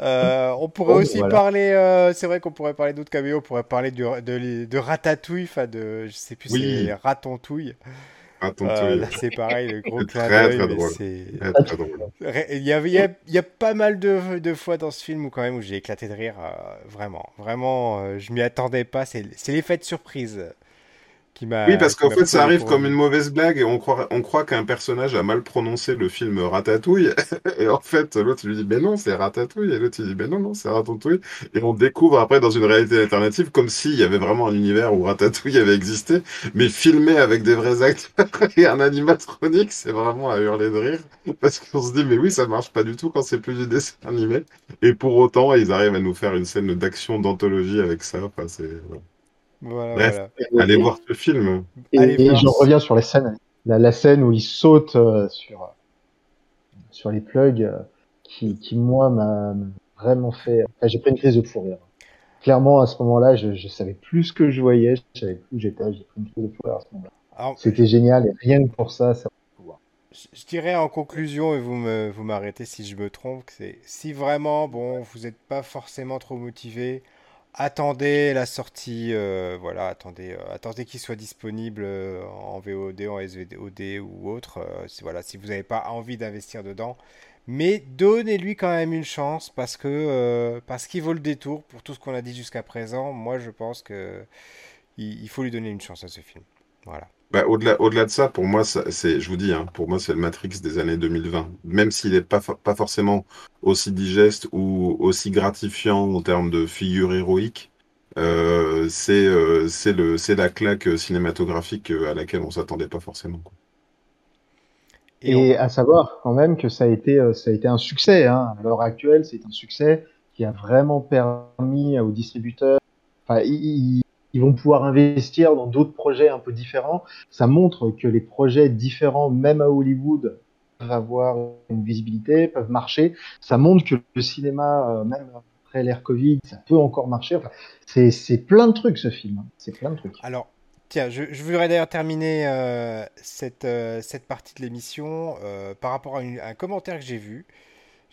S1: Euh, on pourrait aussi
S3: voilà.
S1: parler. euh, c'est vrai qu'on pourrait parler d'autres caméos. On pourrait parler du- de, de Ratatouille. Enfin, de. Je sais plus,
S2: Oui,
S1: c'est Ratontouille. Euh, là, c'est pareil, le gros clin
S2: très,
S1: d'œil. Il y a, il y a- il y a pas mal de, de fois dans ce film où quand même où j'ai éclaté de rire, euh, vraiment, vraiment, euh, je m'y attendais pas. C'est c'est l'effet de surprise
S2: oui, parce qu'en fait, ça arrive comme une mauvaise blague et on croit, on croit qu'un personnage a mal prononcé le film Ratatouille. [LAUGHS] Et en fait, l'autre lui dit, mais non, c'est Ratatouille. Et l'autre lui dit, mais non, non, c'est Ratatouille. Et on découvre après dans une réalité alternative comme s'il y avait vraiment un univers où Ratatouille avait existé, mais filmé avec des vrais acteurs [LAUGHS] et un animatronique. C'est vraiment à hurler de rire. Parce qu'on se dit, mais oui, ça marche pas du tout quand c'est plus du dessin animé. Et pour autant, ils arrivent à nous faire une scène d'action d'anthologie avec ça. Enfin, c'est, Bref, allez voir ce film.
S3: Et, j'en reviens sur la scène, la, scène où il saute euh, sur, sur les plugs, euh, qui, qui, moi, m'a vraiment fait. Enfin, j'ai pris une crise de fou rire. Clairement, à ce moment-là, je, je savais plus ce que je voyais, je savais plus où j'étais, j'ai pris une crise de fou rire à ce moment-là. C'était génial, et rien que pour ça, ça
S1: je dirais en conclusion, et vous me, vous m'arrêtez si je me trompe, c'est si vraiment, bon, vous n'êtes pas forcément trop motivé, attendez la sortie, euh, voilà, attendez, euh, attendez qu'il soit disponible euh, en VOD, en SVOD ou autre. si, vous n'avez pas envie d'investir dedans, mais donnez-lui quand même une chance parce que parce qu'il vaut le détour pour tout ce qu'on a dit jusqu'à présent. Moi, je pense que il faut lui donner une chance à ce film. Voilà.
S2: Bah, au-delà, au-delà de ça, pour moi, c'est, je vous dis, hein, pour moi, c'est le Matrix des années 2020. Même s'il n'est pas, pas forcément aussi digeste ou aussi gratifiant en termes de figure héroïque, euh, c'est, euh, c'est, le, c'est la claque cinématographique à laquelle on s'attendait pas forcément.
S3: Et, à savoir quand même que ça a été, euh, ça a été un succès. Hein. À l'heure actuelle, c'est un succès qui a vraiment permis aux distributeurs. Enfin, ils vont pouvoir investir dans d'autres projets un peu différents. Ça montre que les projets différents, même à Hollywood, peuvent avoir une visibilité, peuvent marcher. Ça montre que le cinéma, euh, même après l'ère Covid, ça peut encore marcher. C'est plein de trucs ce film. Hein. C'est plein de trucs.
S1: Alors, Tiens, je, voudrais d'ailleurs terminer euh, cette, euh, cette partie de l'émission par rapport à, un commentaire que j'ai vu.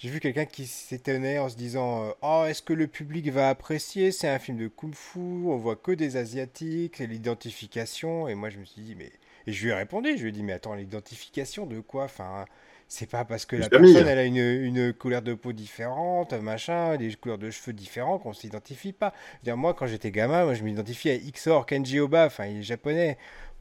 S1: J'ai vu quelqu'un qui s'étonnait en se disant euh, Oh, est-ce que le public va apprécier? C'est un film de kung-fu, on voit que des asiatiques, c'est l'identification. Et moi, je me suis dit Mais. Et je lui ai répondu Je lui ai dit Mais attends, l'identification de quoi? Enfin. C'est pas parce que la personne elle a une, une, couleur de peau différente, machin, des couleurs de cheveux différentes qu'on s'identifie pas. dire, moi quand j'étais gamin, moi je m'identifiais à Ixor Kenji Oba, enfin il est japonais.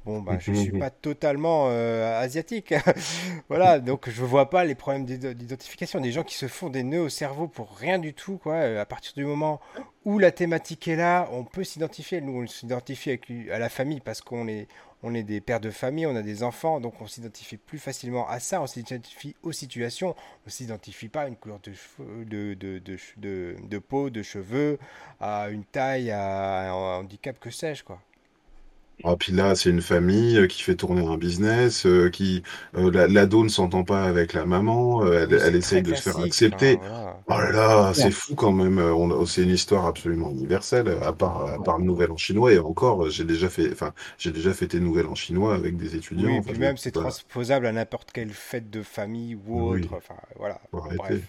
S1: Bon, bah, je ne suis pas totalement euh, asiatique. [LAUGHS] voilà, donc je ne vois pas les problèmes d'identification. Des gens qui se font des nœuds au cerveau pour rien du tout, quoi. Euh, à partir du moment où la thématique est là, on peut s'identifier. Nous, on s'identifie à la famille parce qu'on est, on est des pères de famille, on a des enfants, donc on s'identifie plus facilement à ça. On s'identifie aux situations. On ne s'identifie pas à une couleur de, cheveux, de, de, de, de, peau, de cheveux, à une taille, à un handicap, que sais-je, quoi.
S2: Ah, puis là, c'est une famille euh, qui fait tourner un business, euh, qui euh, l'ado ne s'entend pas avec la maman, elle, elle essaye de se faire accepter. Oh là là, c'est fou quand même. On, c'est une histoire absolument universelle, à part, à part le Nouvel en chinois. Et encore, j'ai déjà fait, enfin, j'ai déjà fêté Nouvel en chinois avec des étudiants.
S1: Oui, puis même c'est transposable à n'importe quelle fête de famille ou autre. Enfin, voilà. Bref.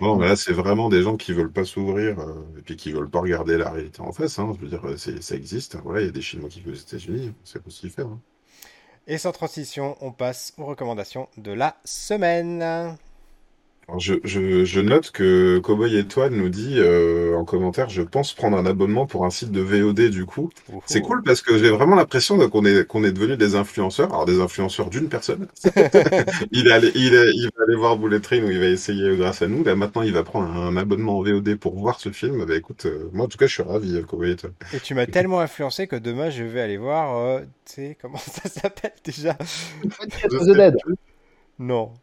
S2: Bon, là, c'est vraiment des gens qui veulent pas s'ouvrir et puis qui veulent pas regarder la réalité en face. Hein. Je veux dire, ça existe. Voilà, il y a des Chinois qui vivent aux États-Unis c'est. Hein.
S1: Et sans transition, on passe aux recommandations de la semaine
S2: je, note que Cowboy Étoile nous dit euh, en commentaire, je pense prendre un abonnement pour un site de VOD du coup. C'est cool parce que j'ai vraiment l'impression qu'on est qu'on est devenu des influenceurs, alors des influenceurs d'une personne. [LAUGHS] il, est il, il va aller voir Bullet Train où il va essayer grâce à nous. Là maintenant, il va prendre un abonnement en VOD pour voir ce film. Bah écoute, euh, moi en tout cas, je suis ravi, euh, Cowboy Étoile.
S1: Et tu m'as [LAUGHS] tellement influencé que demain, je vais aller voir. tu sais comment [LAUGHS] ça s'appelle déjà?
S3: The Dead.
S1: Non.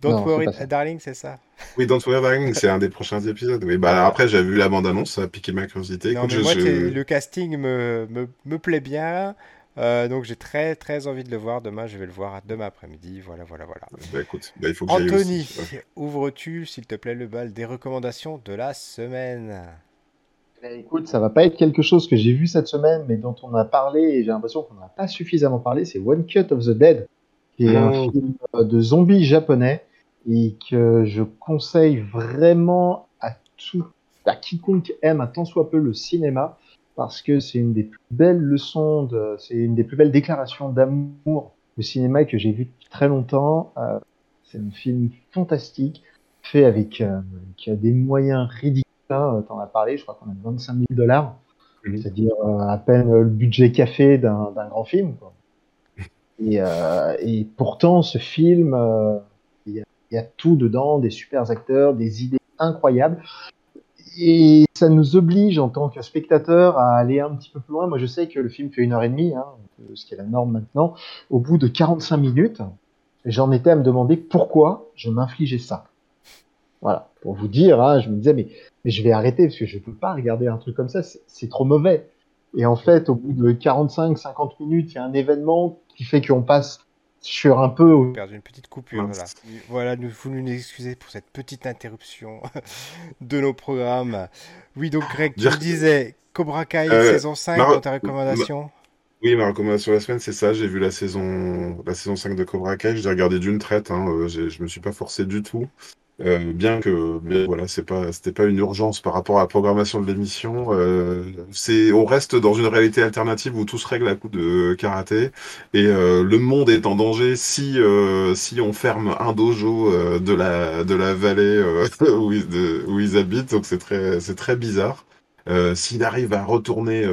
S1: Don't Worry Darling, c'est ça
S2: Oui, Don't Worry Darling, c'est un des prochains épisodes. Oui, bah après, j'ai vu la bande-annonce, ça a piqué ma curiosité.
S1: Non, mais moi, le casting me, me, me plaît bien. Euh, donc j'ai très très envie de le voir demain. Je vais le voir demain après-midi. Voilà, voilà, voilà.
S2: Bah écoute, bah, il faut que
S1: Anthony, ouvres-tu, s'il te plaît, le bal des recommandations de la semaine?
S3: Bah, Écoute, ça va pas être quelque chose que j'ai vu cette semaine, mais dont on a parlé et j'ai l'impression qu'on n'a pas suffisamment parlé. C'est One Cut of the Dead, qui est un oh. film de zombies japonais et que je conseille vraiment à tout, à quiconque aime un tant soit peu le cinéma, parce que c'est une des plus belles leçons, de, c'est une des plus belles déclarations d'amour au cinéma que j'ai vu depuis très longtemps. Euh, c'est un film fantastique, fait avec, euh, avec des moyens ridicules. Hein, T'en as parlé, je crois qu'on a 25 000 dollars. C'est-à-dire à peine le budget café d'un grand film. Quoi. Et, et, pourtant, ce film, il y, y, a tout dedans, des super acteurs, des idées incroyables. Et ça nous oblige en tant que spectateur à aller un petit peu plus loin. Moi, je sais que le film fait une heure et demie, hein, ce qui est la norme maintenant. Au bout de 45 minutes, j'en étais à me demander pourquoi je m'infligeais ça. Voilà, pour vous dire, hein, je me disais, mais, mais, je vais arrêter parce que je ne peux pas regarder un truc comme ça, c'est trop mauvais. Et en fait, au bout de 45-50 minutes, il y a un événement qui fait qu'on passe sur un peu.
S1: perdu une petite coupure. Voilà, voilà nous, vous nous excusez pour cette petite interruption [LAUGHS] de nos programmes. Oui, donc Greg, tu disais Cobra Kai euh, saison 5 dans ta recommandation
S2: Oui, ma recommandation de la semaine, c'est ça. J'ai vu la saison, la saison 5 de Cobra Kai. Je l'ai regardé d'une traite. Hein. Euh, je me suis pas forcé du tout. Euh, bien que voilà, c'est pas, c'était pas une urgence par rapport à la programmation de l'émission. Euh, c'est, on reste dans une réalité alternative où tout se règle à coup de karaté et euh, le monde est en danger si si on ferme un dojo de la de la vallée [LAUGHS] où, ils, où ils habitent. Donc c'est très c'est très bizarre. S'il arrive à retourner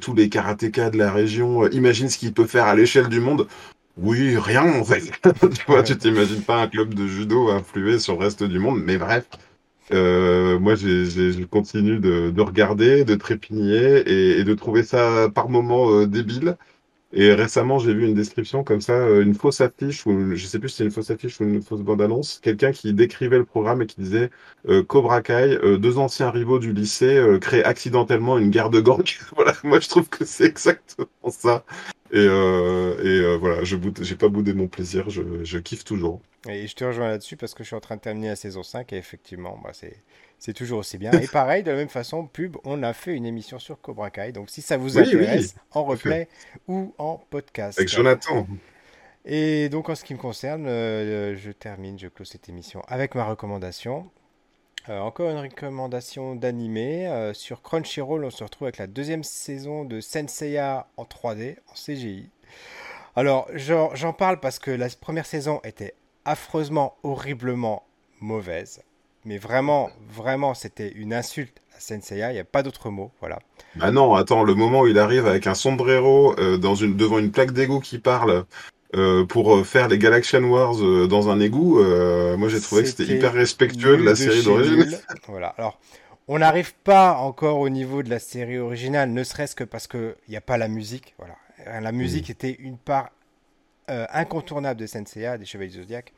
S2: tous les karatékas de la région, imagine ce qu'il peut faire à l'échelle du monde. Oui, rien en fait. [LAUGHS] tu vois, tu t'imagines pas un club de judo influé sur le reste du monde, mais bref. Euh, moi, j'ai, je continue de, de, regarder, de trépigner et, et, de trouver ça par moments euh, débile. Et récemment, j'ai vu une description comme ça, euh, une fausse affiche, ou je sais plus si c'est une fausse affiche ou une fausse bande-annonce, quelqu'un qui décrivait le programme et qui disait euh, Cobra Kai, euh, deux anciens rivaux du lycée créent accidentellement une guerre de gang. [LAUGHS] voilà, moi je trouve que c'est exactement ça. Et, et voilà, je j'ai pas boudé mon plaisir, je, je kiffe toujours.
S1: Et je te rejoins là-dessus parce que je suis en train de terminer la saison 5 et effectivement, bah, c'est c'est toujours aussi bien. Et pareil, de la même façon, pub, on a fait une émission sur Cobra Kai. Donc si ça vous intéresse, en replay ou en podcast.
S2: Avec Jonathan.
S1: Et donc en ce qui me concerne, euh, je termine, je close cette émission avec ma recommandation. Euh, encore une recommandation d'animé. Euh, sur Crunchyroll, on se retrouve avec la deuxième saison de Senseiya en 3D, en CGI. Alors, j'en parle parce que la première saison était affreusement, horriblement mauvaise mais vraiment, vraiment, c'était une insulte à Senseiya. Il n'y a pas d'autre mot, voilà.
S2: Bah non, attends, le moment où il arrive avec un sombrero euh, devant une plaque d'égout qui parle euh, pour euh, faire les Galaxian Wars dans un égout, moi j'ai trouvé que c'était hyper respectueux de la série d'origine.
S1: Voilà, alors on n'arrive pas encore au niveau de la série originale, ne serait-ce que parce qu'il n'y a pas la musique. Voilà. La musique était une part incontournable de Senseiya, des Chevaliers Zodiac.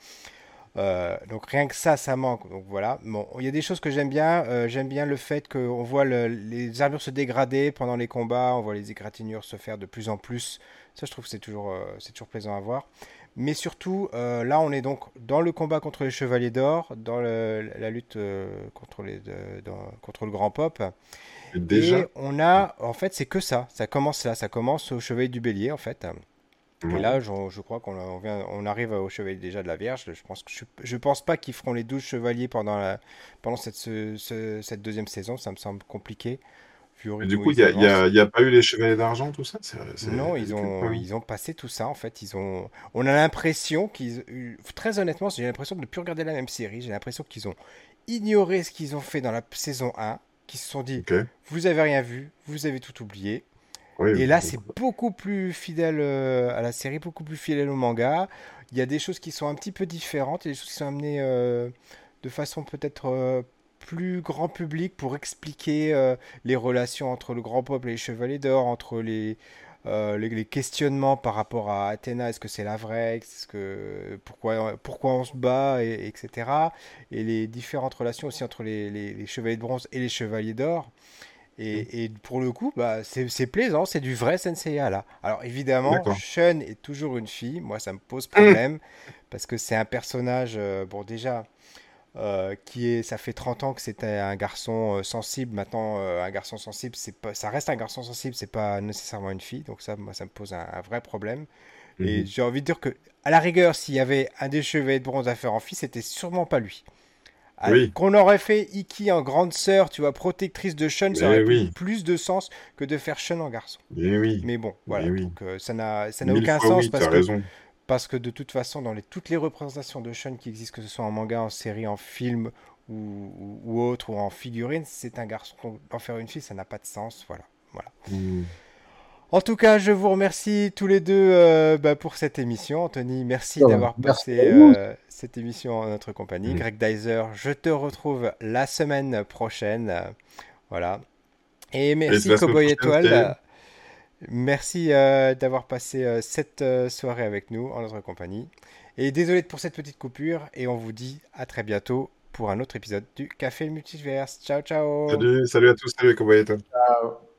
S1: Euh, donc rien que ça, ça manque. Donc voilà. Bon, il y a des choses que j'aime bien. Euh, j'aime bien le fait qu'on voit les armures se dégrader pendant les combats, on voit les égratignures se faire de plus en plus. Ça, je trouve que c'est toujours, euh, c'est toujours plaisant à voir. Mais surtout, là, on est donc dans le combat contre les Chevaliers d'Or, dans la lutte contre, les, contre le Grand Pop. Déjà Et on a, en fait, c'est que ça. Ça commence là. Ça commence au Chevalier du Bélier, en fait. Et là, je, crois qu'on on arrive au chevalier déjà de la Vierge. Je pense, que je, pense pas qu'ils feront les 12 chevaliers pendant, la, pendant cette, cette deuxième saison. Ça me semble compliqué.
S2: Du coup, il n'y a, pas eu les chevaliers d'argent, tout ça?
S1: Non, ils ont, ils ont passé tout ça. En fait, ils ont, on a l'impression qu'ils. Très honnêtement, j'ai l'impression de ne plus regarder la même série. J'ai l'impression qu'ils ont ignoré ce qu'ils ont fait dans la saison 1, qu'ils se sont dit Vous avez rien vu, vous avez tout oublié et là, c'est beaucoup plus fidèle euh, à la série, beaucoup plus fidèle au manga. Il y a des choses qui sont un petit peu différentes, il y a des choses qui sont amenées euh, de façon peut-être euh, plus grand public pour expliquer les relations entre le grand peuple et les chevaliers d'or, entre les, les, questionnements par rapport à Athéna, est-ce que c'est la vraie, est-ce que, pourquoi, pourquoi on se bat, et, etc. Et les différentes relations aussi entre les, les chevaliers de bronze et les chevaliers d'or. Et, pour le coup, bah, c'est plaisant, c'est du vrai Senseiya là. Alors évidemment, Shun est toujours une fille. Moi, ça me pose problème parce que c'est un personnage, euh, bon déjà, euh, qui est, ça fait 30 ans que c'était un garçon euh, sensible. Maintenant, un garçon sensible, c'est pas, ça reste un garçon sensible, c'est pas nécessairement une fille. Donc ça, moi, ça me pose un, vrai problème. Et mhm. j'ai envie de dire que, à la rigueur, s'il y avait un des cheveux de bronze à faire en fille, c'était sûrement pas lui. Ah, qu'on aurait fait Iki en grande sœur, tu vois, protectrice de Sean, ça aurait plus de sens que de faire Sean en garçon. Mais bon, voilà. Donc, euh, ça n'a aucun sens parce que, parce que de toute façon, dans les, toutes les représentations de Sean qui existent, que ce soit en manga, en série, en film ou, ou, autre, ou en figurine, c'est un garçon. En faire une fille, ça n'a pas de sens. Voilà. voilà.
S2: Mm.
S1: En tout cas, je vous remercie tous les deux euh, bah, pour cette émission. Anthony, merci d'avoir passé euh, cette émission en notre compagnie. Greg Dyser, je te retrouve la semaine prochaine. Voilà. Et merci Cowboy Étoile. Merci euh, d'avoir passé cette soirée avec nous en notre compagnie. Et désolé pour cette petite coupure. Et on vous dit à très bientôt pour un autre épisode du Café Multiverse. Ciao, ciao.
S2: Salut, salut à tous. Salut Étoile. Ciao.